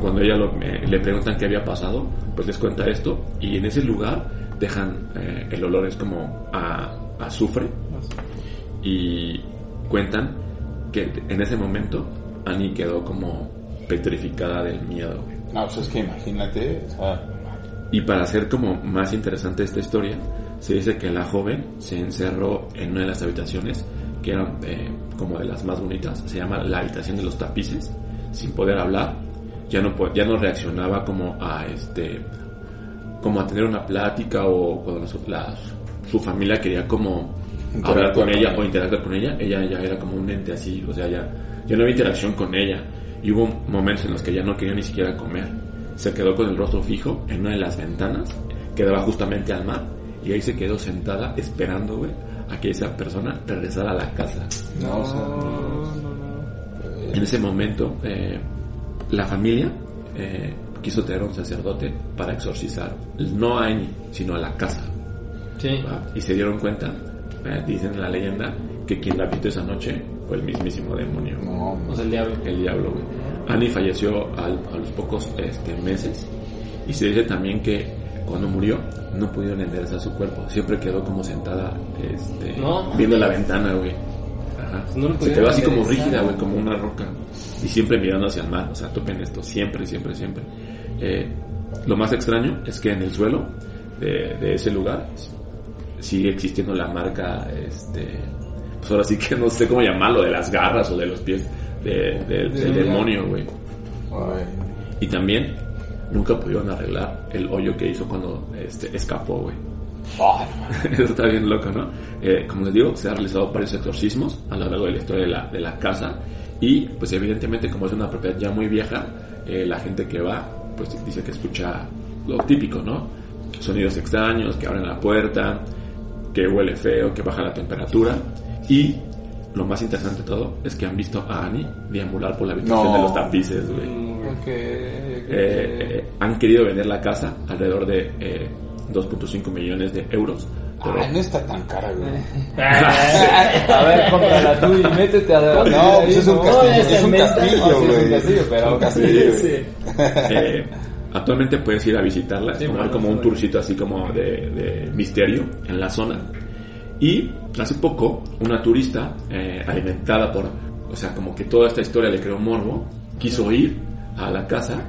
Cuando ella eh, le preguntan qué había pasado, pues les cuenta esto y en ese lugar dejan eh, el olor es como a azufre y cuentan que en ese momento Annie quedó como petrificada del miedo. No, pues es que imagínate, Y para hacer como más interesante esta historia, se dice que la joven se encerró en una de las habitaciones que eran eh, como de las más bonitas, se llama la habitación de los tapices, sin poder hablar, ya no ya no reaccionaba como a este como a tener una plática o cuando su familia quería como hablar con ella. o interactuar con ella, ella ya era como un ente así, o sea, ya, ya no había interacción con ella. Y hubo momentos en los que ya no quería ni siquiera comer. Se quedó con el rostro fijo en una de las ventanas que daba justamente al mar y ahí se quedó sentada esperando, güey, a que esa persona regresara a la casa. no, o sea, En ese momento, eh, la familia eh, quiso traer a un sacerdote para exorcizar, no a Annie, sino a la casa. Sí. ¿va? Y se dieron cuenta, eh, dicen en la leyenda, que quien la visitó esa noche fue el mismísimo demonio. no, O sea, el diablo. El diablo, güey. Annie falleció al- a los pocos este, meses. Y se dice también que cuando murió no pudieron enderezar su cuerpo. Siempre quedó como sentada este, No. viendo la ventana, güey. Ajá. No se quedó así como rígida, güey, como una roca. Y siempre mirando hacia el mar. O sea, topen esto. Siempre, siempre, siempre. Eh, lo más extraño es que en el suelo de, de ese lugar sigue existiendo la marca, este, pues ahora sí que no sé cómo llamarlo, de las garras o de los pies de- de- del demonio, güey. Y también nunca pudieron arreglar el hoyo que hizo cuando este, escapó, güey. Eso está bien loco, ¿no? Eh, como les digo, se han realizado varios exorcismos a lo largo de la historia de la, de la casa y pues evidentemente como es una propiedad ya muy vieja, eh, la gente que va pues dice que escucha lo típico, ¿no? Sonidos extraños, que abren la puerta, que huele feo, que baja la temperatura y lo más interesante de todo es que han visto a Annie deambular por la habitación No. de los tapices, güey. Ok. Eh, eh, han querido vender la casa alrededor de eh, 2.5 millones de euros. Pero ay, no está tan cara, güey. A ver, cómprala tú y métete a No, ahí, pues es un ¿no? castillo, es es un castillo, Ah, sí, es un güey. castillo, pero- un castillo. Sí. eh, actualmente puedes ir a visitarla, Sí, tomar bueno, como un tourcito así como de, de misterio en la zona. Y hace poco, una turista eh, alimentada por, o sea, como que toda esta historia le creó morbo, quiso ir a la casa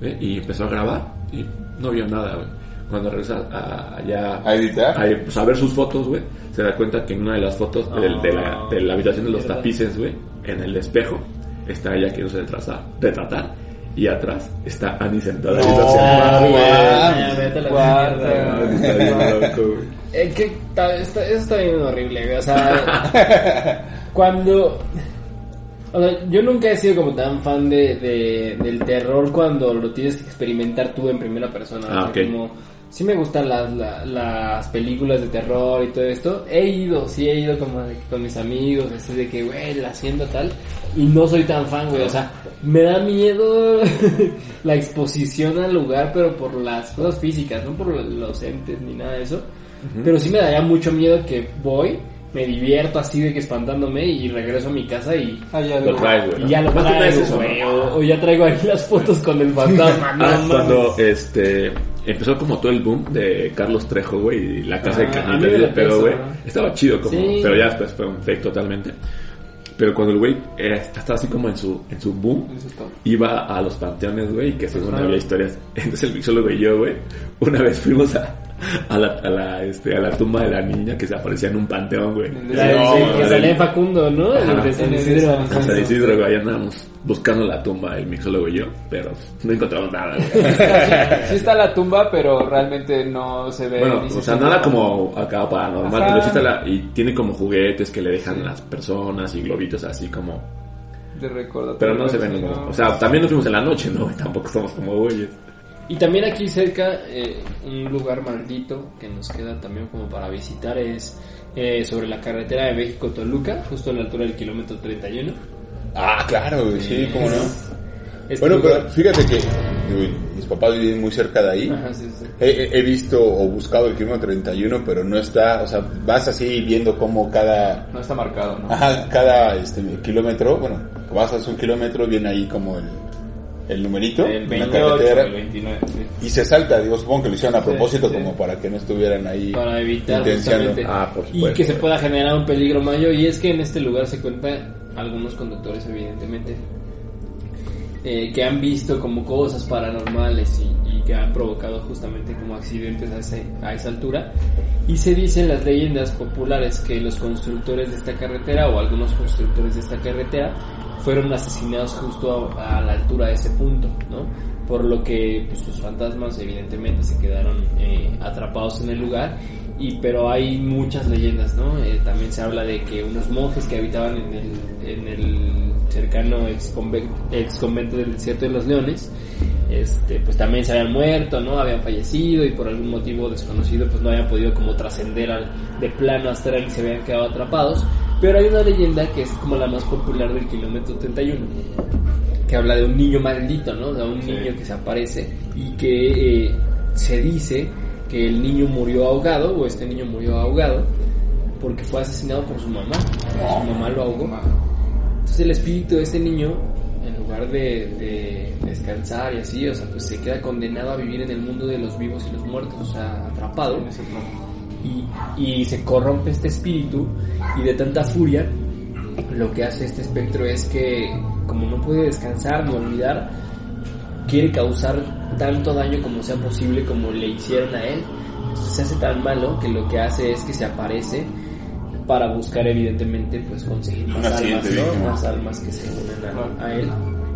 ¿eh? y empezó a grabar y no vio nada, güey. Cuando regresa a- allá ¿A editar? a, pues, a ver sus fotos, güey, se da cuenta que en una de las fotos de, de la, de la habitación de los tapices, güey, en el espejo, está ella que no se retrasa, retratar y atrás está Annie sentada No, viendo hacia el Eh, que está- eso está bien horrible, güey. O sea, cuando. O sea, yo nunca he sido como tan fan de, de- del terror cuando lo tienes que experimentar tú en primera persona. Ah, O sea, ok. como, sí me gustan las, la- las películas de terror y todo esto. He ido, sí he ido como de- con mis amigos, así de que, güey, la haciendo tal. Y no soy tan fan, güey. O sea, me da miedo la exposición al lugar, pero por las cosas físicas, no por los entes ni nada de eso. Pero sí me daría mucho miedo que voy, me divierto así de que espantándome y regreso a mi casa y, Hay algo. Lo traes, güey. y ya lo traigo, eso, güey. ¿no? O, o ya traigo aquí las fotos con el fantasma. no Ah, cuando este empezó como todo el boom de Carlos Trejo, güey, y la casa de Ah, y el late pedo, güey. ¿no? Estaba chido como, Sí. pero ya después fue un fake totalmente. Pero cuando el güey estaba así como en su en su boom, iba a los panteones, güey, que según Ajá. había historias. Entonces el mixólogo y yo, güey, una vez fuimos a, a, la, a, la, este, a la tumba de la niña que se aparecía en un panteón, güey. La No, sí, la que salía Facundo, ¿no? Ajá. de San En de Isidro. San en San Isidro, güey, andábamos buscando la tumba, el mixólogo y yo, pero no encontramos nada, güey. Sí está la tumba, pero realmente no se ve. Bueno, o sea, nada como acá paranormal, Ajá. pero sí está la, y tiene como juguetes que le dejan las personas y globitos así como, De recordatorio. pero no se ven como, o sea, también nos fuimos en la noche, ¿no? Tampoco somos como güeyes. Y también aquí cerca, eh, un lugar maldito que nos queda también como para visitar es eh, sobre la carretera de México-Toluca, justo a la altura del kilómetro 31. Ah, claro, güey, sí, cómo no. Este Bueno, lugar- pero fíjate que uy, mis papás viven muy cerca de ahí. Ajá, sí, sí. He visto o buscado el kilómetro 31, pero no está, o sea, vas así viendo cómo cada, No está marcado, ¿no? ajá, cada este, kilómetro, bueno, vas a un kilómetro, viene ahí como el, el numerito El en la 28 carretera el 29. sí. y se salta, digo, supongo que lo hicieron a propósito sí. como para que no estuvieran ahí para evitar Ah, por y que se pueda generar un peligro mayor y es que en este lugar se cuentan algunos conductores evidentemente eh, que han visto como cosas paranormales y que han provocado justamente como accidentes a, esa altura y se dicen las leyendas populares que los constructores de esta carretera o algunos constructores de esta carretera fueron asesinados justo a, la altura de ese punto, ¿no? Por lo que pues, sus fantasmas evidentemente se quedaron eh, atrapados en el lugar y pero hay muchas leyendas, ¿no? Eh, también se habla de que unos monjes que habitaban en el, en el cercano ex, conven- ex convento del desierto de los leones, este, pues también se habían muerto, ¿no? Habían fallecido y por algún motivo desconocido pues no habían podido como trascender al de plano astral y se habían quedado atrapados. Pero hay una leyenda que es como la más popular del kilómetro 31 que habla de un niño maldito, ¿no? De un niño que se aparece y que eh, se dice que el niño murió ahogado o este niño murió ahogado porque fue asesinado por su mamá. Su mamá lo ahogó. Entonces el espíritu de este niño, en lugar de, de descansar y así, o sea, pues se queda condenado a vivir en el mundo de los vivos y los muertos, o sea, atrapado. Y, y se corrompe este espíritu y de tanta furia lo que hace este espectro es que como no puede descansar ni olvidar quiere causar tanto daño como sea posible como le hicieron a él Entonces se hace tan malo que lo que hace es que se aparece para buscar evidentemente pues conseguir más almas ¿no? más almas que se unan a, a él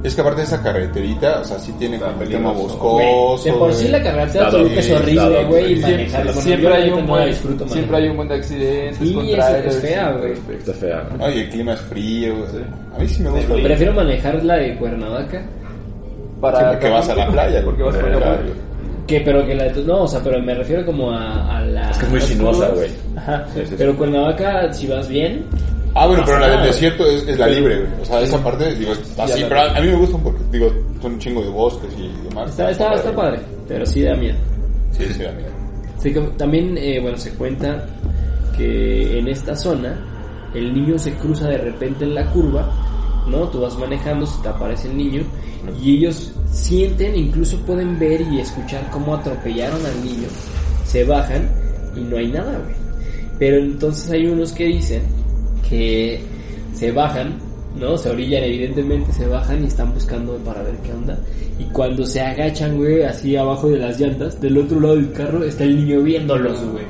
Es que aparte de esa carreterita, o sea, sí tiene como el tema boscoso. de por sí la carretera Toluca es horrible güey. Siempre, manejarla hay un buen, disfruto siempre hay un buen de accidentes, Sí, es- fea, güey. Está fea. y el clima es frío, güey. Sí. A mí sí me gusta. prefiero manejar la de Cuernavaca Para Sí, porque vas a la playa, Porque vas a la Claro. playa. Que, pero que la de tu- no, o sea, pero me refiero como a, a la... Es que es muy sinuosa, güey. Ajá, Sí, sí, sí. pero Cuernavaca, si vas bien, Ah, bueno, pero la del desierto es, es la libre, güey. O sea, esa parte, digo, así, pero a, mí me gustan porque, digo, son un chingo de bosques y demás. está, está, está padre, pero sí da miedo. Sí, sí, da miedo. Sí, que también, eh, bueno, se cuenta que en esta zona el niño se cruza de repente en la curva, ¿no? Tú vas manejando, se te aparece el niño y ellos sienten, incluso pueden ver y escuchar cómo atropellaron al niño, se bajan y no hay nada, güey. Pero entonces hay unos que dicen que se bajan, ¿no? Se orillan, evidentemente, se bajan y están buscando para ver qué onda. Y cuando se agachan, güey, así abajo de las llantas, del otro lado del carro está el niño viéndolos, güey.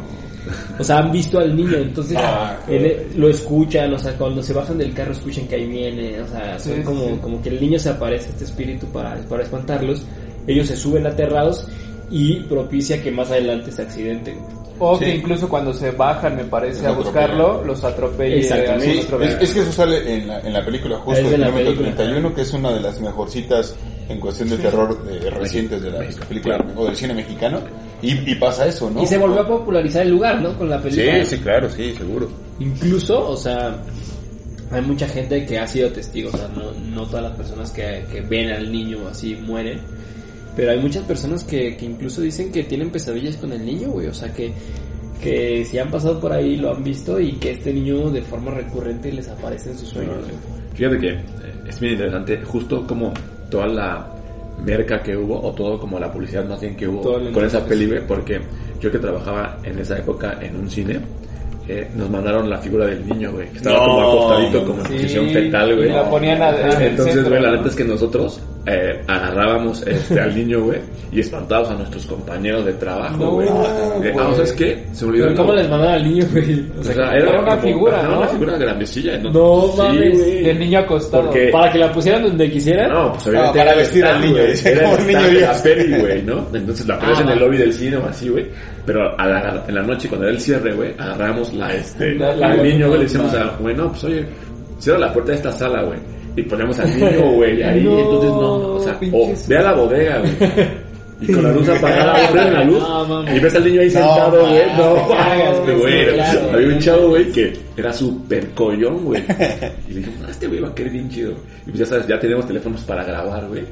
O sea, han visto al niño, entonces Ah, él- lo escuchan, o sea, cuando se bajan del carro escuchan que ahí viene, o sea, son Sí, como, sí. como que el niño se aparece, este espíritu para, para espantarlos, ellos se suben aterrados y propicia que más adelante se accidente. O Sí. que incluso cuando se bajan, me parece, a buscarlo, atropellan. los. Exactamente. Sí, otro es, que eso sale en la, en la película justo la kilómetro película. 31, que es una de las mejorcitas en cuestión de terror eh, recientes de la película o del cine mexicano. Y, y pasa eso, ¿no? Y se volvió a popularizar el lugar, ¿no? Con la película. Sí, sí, claro, sí, seguro. Incluso, o sea, hay mucha gente que ha sido testigo, o sea, no, no todas las personas que, que ven al niño así mueren, pero hay muchas personas que, que incluso dicen que tienen pesadillas con el niño, güey, o sea, que, que si han pasado por ahí lo han visto y que este niño de forma recurrente les aparece en sus sueños. Fíjate que es bien interesante, justo como toda la merca que hubo, o todo como la publicidad más bien que hubo con esa enfoque, peli, güey, porque yo que trabajaba en esa época en un cine, eh, nos mandaron la figura del niño, güey, que estaba No, como acostadito, no, como en Sí, posición fetal, güey. y la ponían a- en el Entonces, güey, la ¿no? neta es que nosotros eh, agarrábamos este, al niño, güey, y espantábamos a nuestros compañeros de trabajo, No, güey. güey. Eh, ah, ¿sabes qué? Se me olvidó. Pero ¿cómo como- les mandaron al niño, güey? O o sea, era una como- figura, ¿no? Una figura grandecilla. No, No Sí, mames. güey. Y el niño acostado. Porque- para que la pusieran donde quisieran. No, pues obviamente. para el vestir al niño, güey. dice, Era como el un niño de la peli, güey, ¿no? Entonces la ponías Ah, en el va. lobby del cine o así, güey. Pero a la, en la noche, cuando era el cierre, güey, agarramos la, este, La- la, la- al niño, güey, le decíamos a, güey, no, pues oye, cierra la puerta de esta sala, güey. Y ponemos al niño, güey, ahí, No, entonces no, o sea, o ve a la bodega, güey. Y con la luz apagada, la luz. No, y ves al niño ahí No, sentado, güey. No, cagas, mames, güey, sí, claro. Había un chavo, güey, que era súper collón, güey. Y le dije, no, este güey va a querer bien chido. Y pues ya sabes, ya tenemos teléfonos para grabar, güey.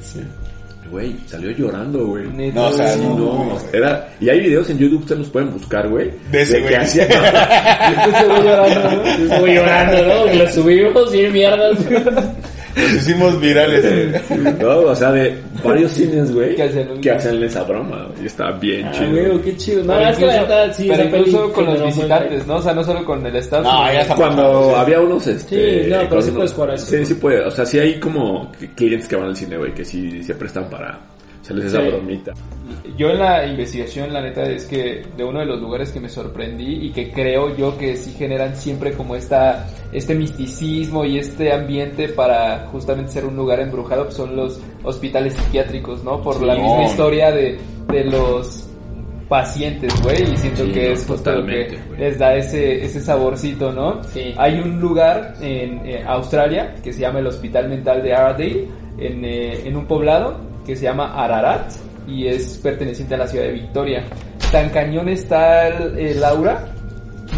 Güey, salió llorando, güey. No, o sea, Sí, no, era, y hay videos en YouTube, ustedes los pueden buscar, güey. De ese que güey. hacía- llorando, ¿no? Llorando, ¿no? Que lo subimos y mierdas. Nos hicimos virales. eh. no, o sea, de varios cines, güey, Que hacen esa broma. Y está bien Ah, chido. güey, qué chido. No, Pero es que la incluso, verdad, sí, pero incluso con los visitantes, ¿no? O sea, no solo con el staff. No, ya Cuando había unos, este... Sí, no, pero sí unos- puedes jugar a eso. Sí, sí puede. O sea, sí hay como clientes que van al cine, güey, que sí se prestan para hacerles esa Sí. bromita. Yo en la investigación, la neta, es que de uno de los lugares que me sorprendí y que creo yo que sí generan siempre como esta, este misticismo y este ambiente para justamente ser un lugar embrujado, pues son los hospitales psiquiátricos, ¿no? Por la misma historia de, de los pacientes, güey, y siento Sí, que es justo lo que les da ese, ese saborcito, ¿no? Sí. Hay un lugar en eh, Australia que se llama el Hospital Mental de Aradale, en, eh, en un poblado que se llama Ararat y es perteneciente a la ciudad de Victoria. Tan cañón está el, el aura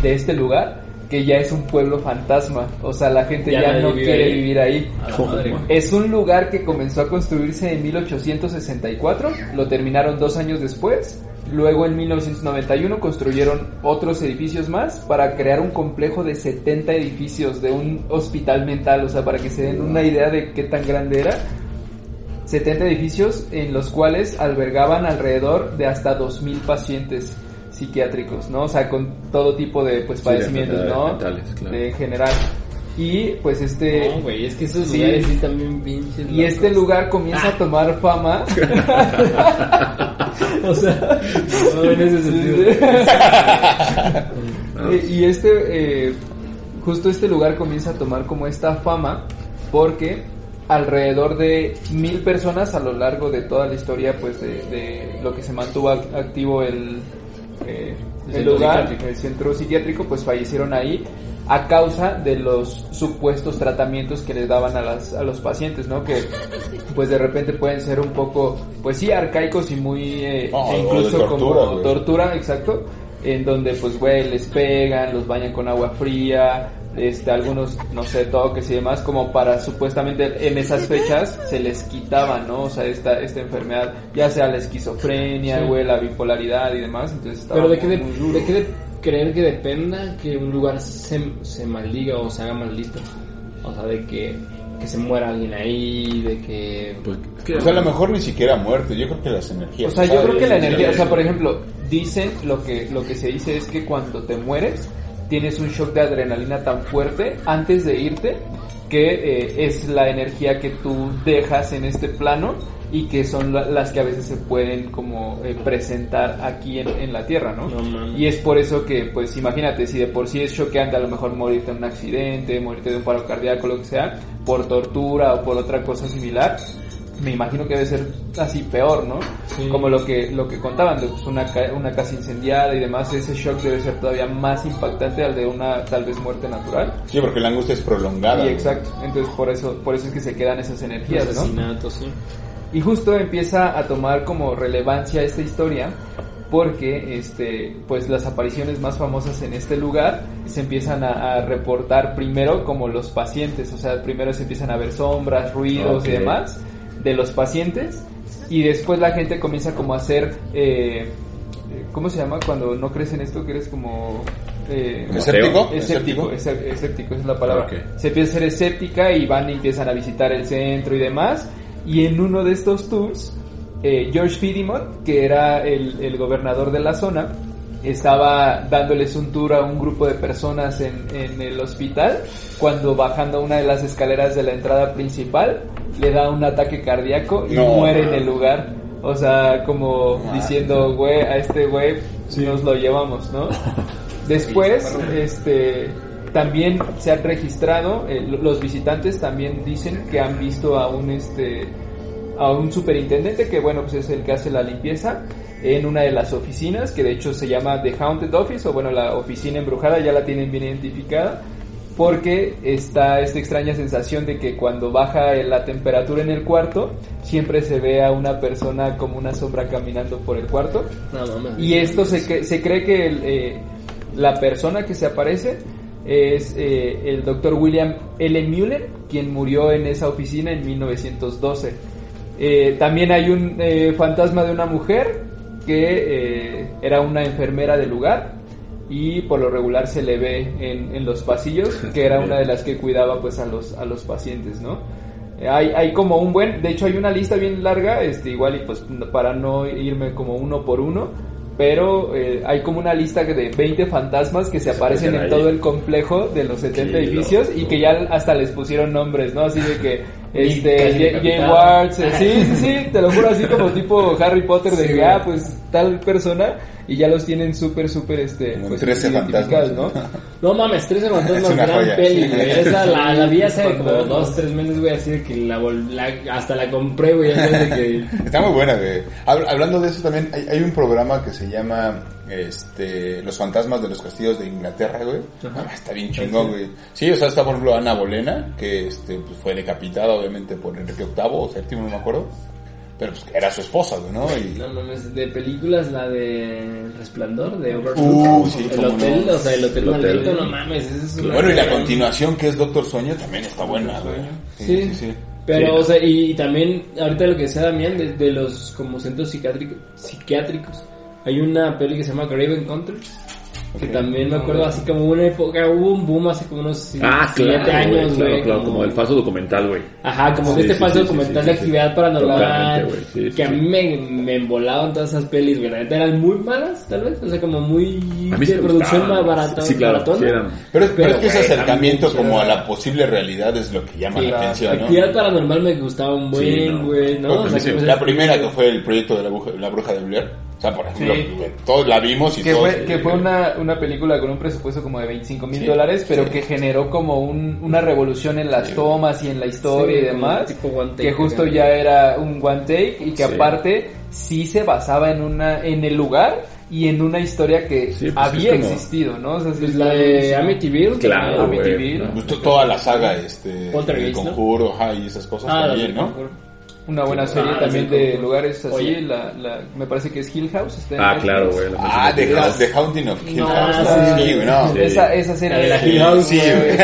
de este lugar que ya es un pueblo fantasma, o sea, la gente Ya no quiere ahí. vivir ahí. Madre. Es un lugar que comenzó a construirse en 1864, lo terminaron dos años después. Luego en 1991 construyeron otros edificios más para crear un complejo de 70 edificios de un hospital mental, o sea, para que se den una idea de qué tan grande era. 70 edificios en los cuales albergaban alrededor de hasta 2.000 pacientes psiquiátricos, ¿no? O sea, con todo tipo de pues Sí, padecimientos, ¿no? mentales, claro. De general. Y pues este... No, güey, es que esos Sí. lugares sí también pinches. Y este lugar comienza a tomar fama. O sea, no en ese sentido. Y este, eh, justo este lugar comienza a tomar como esta fama porque alrededor de mil personas a lo largo de toda la historia, pues de, de lo que se mantuvo ac- activo el, eh, El el centro lugar, psiquiátrico. el centro psiquiátrico, pues fallecieron ahí a causa de los supuestos tratamientos que les daban a, las, a los pacientes, ¿no? Que pues de repente pueden ser un poco, pues sí, arcaicos y muy, eh, No, e o de incluso tortura, como tortura, exacto, en donde pues güey les pegan, los bañan con agua fría, este algunos no sé toques y demás como para supuestamente en esas fechas se les quitaba, ¿no? O sea, esta esta enfermedad, ya sea la esquizofrenia, Sí. güey, la bipolaridad y demás, entonces estaba Pero de qué, de, qué de creer que dependa que un lugar se, se maldiga o se haga maldito. O sea, de que, que se muera alguien ahí, de que... Pues, O sea, a lo mejor ni siquiera muerte. Yo creo que las O energías. sea, yo creo que la energía, o sea, por ejemplo, dicen lo que lo que se dice es que cuando te mueres tienes un shock de adrenalina tan fuerte antes de irte que eh, es la energía que tú dejas en este plano y que son la- las que a veces se pueden como eh, presentar aquí en, en la Tierra, ¿no? No y es por eso que, pues imagínate, si de por sí es choqueante a lo mejor morirte en un accidente, morirte de un paro cardíaco, lo que sea, por tortura o por otra cosa similar, me imagino que debe ser así peor, ¿no? Sí. Como lo que lo que contaban de pues, una, una casa incendiada y demás, ese shock debe ser todavía más impactante al de una tal vez muerte natural. Sí, porque la angustia es prolongada. Y güey. exacto, entonces por eso por eso es que se quedan esas energías, ¿no? Asesinato, sí. Y justo empieza a tomar como relevancia esta historia porque este pues las apariciones más famosas en este lugar se empiezan a, a reportar primero como los pacientes, o sea, primero se empiezan a ver sombras, ruidos y demás de los pacientes y después la gente comienza como a hacer eh, ¿cómo se llama cuando no crees en esto que eres como eh, ¿Escéptico? Escéptico, escép- escéptico, esa es la palabra. Se empieza a ser escéptica y van y empiezan a visitar el centro y demás. Y en uno de estos tours, eh, George Fidimont, que era el, el gobernador de la zona, estaba dándoles un tour a un grupo de personas en, en el hospital cuando bajando una de las escaleras de la entrada principal le da un ataque cardíaco y No, muere en el lugar. O sea, como Madre. diciendo, güey, a este güey nos lo llevamos, ¿no? Después, este, también se han registrado, eh, lo- los visitantes también dicen que han visto a un, este, a un superintendente que, bueno, pues es el que hace la limpieza en una de las oficinas, que de hecho se llama The Haunted Office, o bueno, la oficina embrujada, ya la tienen bien identificada, porque está esta extraña sensación de que cuando baja la temperatura en el cuarto, siempre se ve a una persona como una sombra caminando por el cuarto. No mames. Y esto se, se cree que el, eh, la persona que se aparece es eh, el doctor William L. Mueller, quien murió en esa oficina en 1912. Eh, también hay un eh, fantasma de una mujer que eh, era una enfermera del lugar y por lo regular se le ve en, en los pasillos, que era una de las que cuidaba pues a los, a los pacientes, ¿no? Hay, hay como un buen, de hecho hay una lista bien larga, este igual y pues para no irme como uno por uno, pero eh, hay como una lista de 20 fantasmas que se aparecen en ahí. todo el complejo de los 70 Qué edificios y que ya hasta les pusieron nombres, ¿no? Así de que este Jay-. Wards, eh, sí, sí, sí, te lo juro así como tipo Harry Potter de Sí, que ah, pues tal persona y ya los tienen súper súper este Como pues 13 identificados, ¿no? fantasmas. No mames, 13 fantasmas, Es gran joya. peli, güey. Esa la, la vi hace como Fantasmas. dos, tres meses, güey, así de que la, vol- la- hasta la compré, güey, que... Está muy buena, güey. Hab- Hablando de eso también, hay, hay un programa que se llama este, Los fantasmas de los castillos de Inglaterra, güey. Ah, está bien chingón, güey. Sí, o sea, está por ejemplo Ana Bolena, que este, pues, fue decapitada obviamente por Enrique VIII o VII, no me acuerdo. Pero pues era su esposa, güey, ¿no? Y, No mames, de películas, la de Resplandor, de. Uh, sí, el hotel, no. o sea, el hotel El hotel. maldito, no mames. es una bueno, y la gran- continuación que es Doctor Sueño también está buena, güey. Sí. Pero, Sí. o sea, y, y también, ahorita lo que decía Damián, de, de los como centros psiquiátricos, psiquiátricos, hay una peli que se llama Grave Encounters, que también me acuerdo así como una época, hubo un boom hace como unos Ah, 7 claro, años, güey, claro, claro, como el falso documental, güey. Ajá, como Sí, de este sí, falso sí, documental sí, de actividad sí. paranormal. Que a mí me, me embolaban todas esas pelis, güey. La neta eran muy malas, tal vez. O sea, como muy A mí sí de me producción más barata. Sí, claro, eran. Pero, pero, Pero, es que ese acercamiento como a la posible realidad es lo que llama Sí, la atención, ¿no? Actividad paranormal me gustaba un buen, no. güey, ¿no? Porque O sea, sí, como la primera que fue el proyecto de la bruja, la bruja de Blair. O sea, por ejemplo, Sí. güey, todos la vimos y Que todos... fue, que fue una, una película con un presupuesto como de 25 mil Sí, dólares, pero sí. que generó como un, una revolución en las tomas y en la historia Sí, y demás. tipo one take, que justo ya era un one take y que Sí. aparte sí se basaba en una en el lugar y en una historia que Sí, pues, había es como- existido, ¿no? O sea, sí Pues está la de. Amityville. Claro. Amityville. ¿no? Pues, to- toda la saga este Poltergeist, el ¿no? conjuro ajá, y esas cosas Ah, también no de- Una buena serie Ah, también sí, de como- lugares así, Oye. la, la, me parece que es Hill House. está Ah, Netflix. claro, güey. la ah The, House- The Haunting of Hill No, House sí, sí, güey no Sí. Esa, esa serie. La de la Sí, Hill House, sí, güey. güey.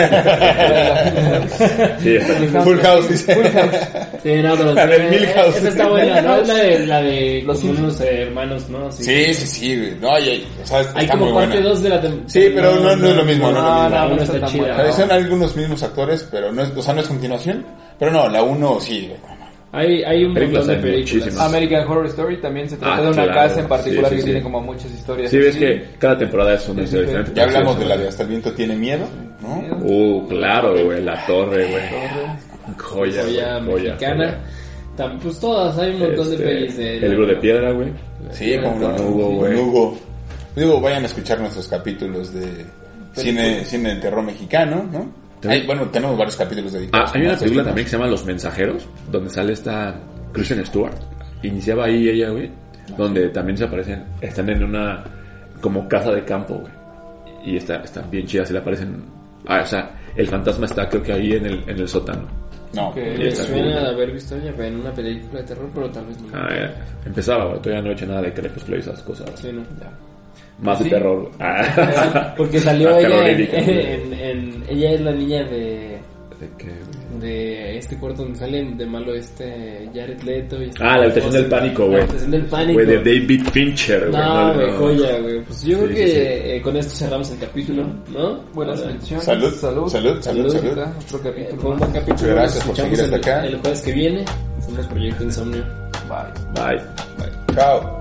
Sí, está- Full House dice Full House. Sí, no, pero La del eh, Milhouse. Esa está buena, ¿no? Es la de, la de Los unos eh, hermanos, ¿no? Sí sí sí güey no y, o sea, Hay está muy como parte buena 2 de la temporada. Sí, pero no- no es lo mismo, no es lo mismo. La No, no está chida. buena. Son algunos mismos actores pero no es o sea no es continuación pero no la uno sí güey. Hay, hay un Películas montón de películas. muchísimas. American Horror Story también se trata Ah, de una claro. casa en particular Sí, sí, que sí. tiene como muchas historias. Sí, ves que cada temporada es una Sí, historia sí, diferente. ya hablamos Sí, de la sí. de hasta el viento tiene miedo no Uh, claro, güey, la torre, güey. Joya, joya güey, joya, mexicana. joya. Pues todas, hay un montón de Este, pelis de... El libro de piedra, güey. Sí, como no. Con Hugo, güey. Hugo. Digo, vayan a escuchar nuestros capítulos de cine, cine de terror mexicano, ¿no? Hay- bueno, tenemos varios capítulos dedicados. Ah, hay una película también que se llama Los Mensajeros, donde sale esta Kristen Stewart. Iniciaba ahí ella, güey, donde también se aparecen, están en una como casa de campo, güey. Y está, están bien chidas, se le aparecen... Ah, o sea, el fantasma está creo que ahí en el, en el sótano. No. Ok. Me Está suena de haber visto ella en una película de terror, pero tal vez no. Ah, ya. Empezaba, güey, todavía no he hecho nada de crepúsculo y esas cosas. Sí, no. Más de terror. Ah. Porque salió ella en, en- en- Ella es la niña de... ¿De qué? De este cuarto donde sale de malo este Jared Leto y este- Ah, la habitación del pánico, güey. La habitación del pánico. Güey, de David Fincher, güey. No, no, güey, no. joya, güey. Pues yo Sí, creo que sí. eh, con esto cerramos el capítulo, ¿no? Buenas menciones. Salud, salud. salud, salud, salud. Otro eh, capítulo. Fue un buen capítulo. Muchas gracias por seguir escuchamos hasta el, acá. el jueves que viene. Somos Proyecto Insomnio. Bye. Bye. Chao.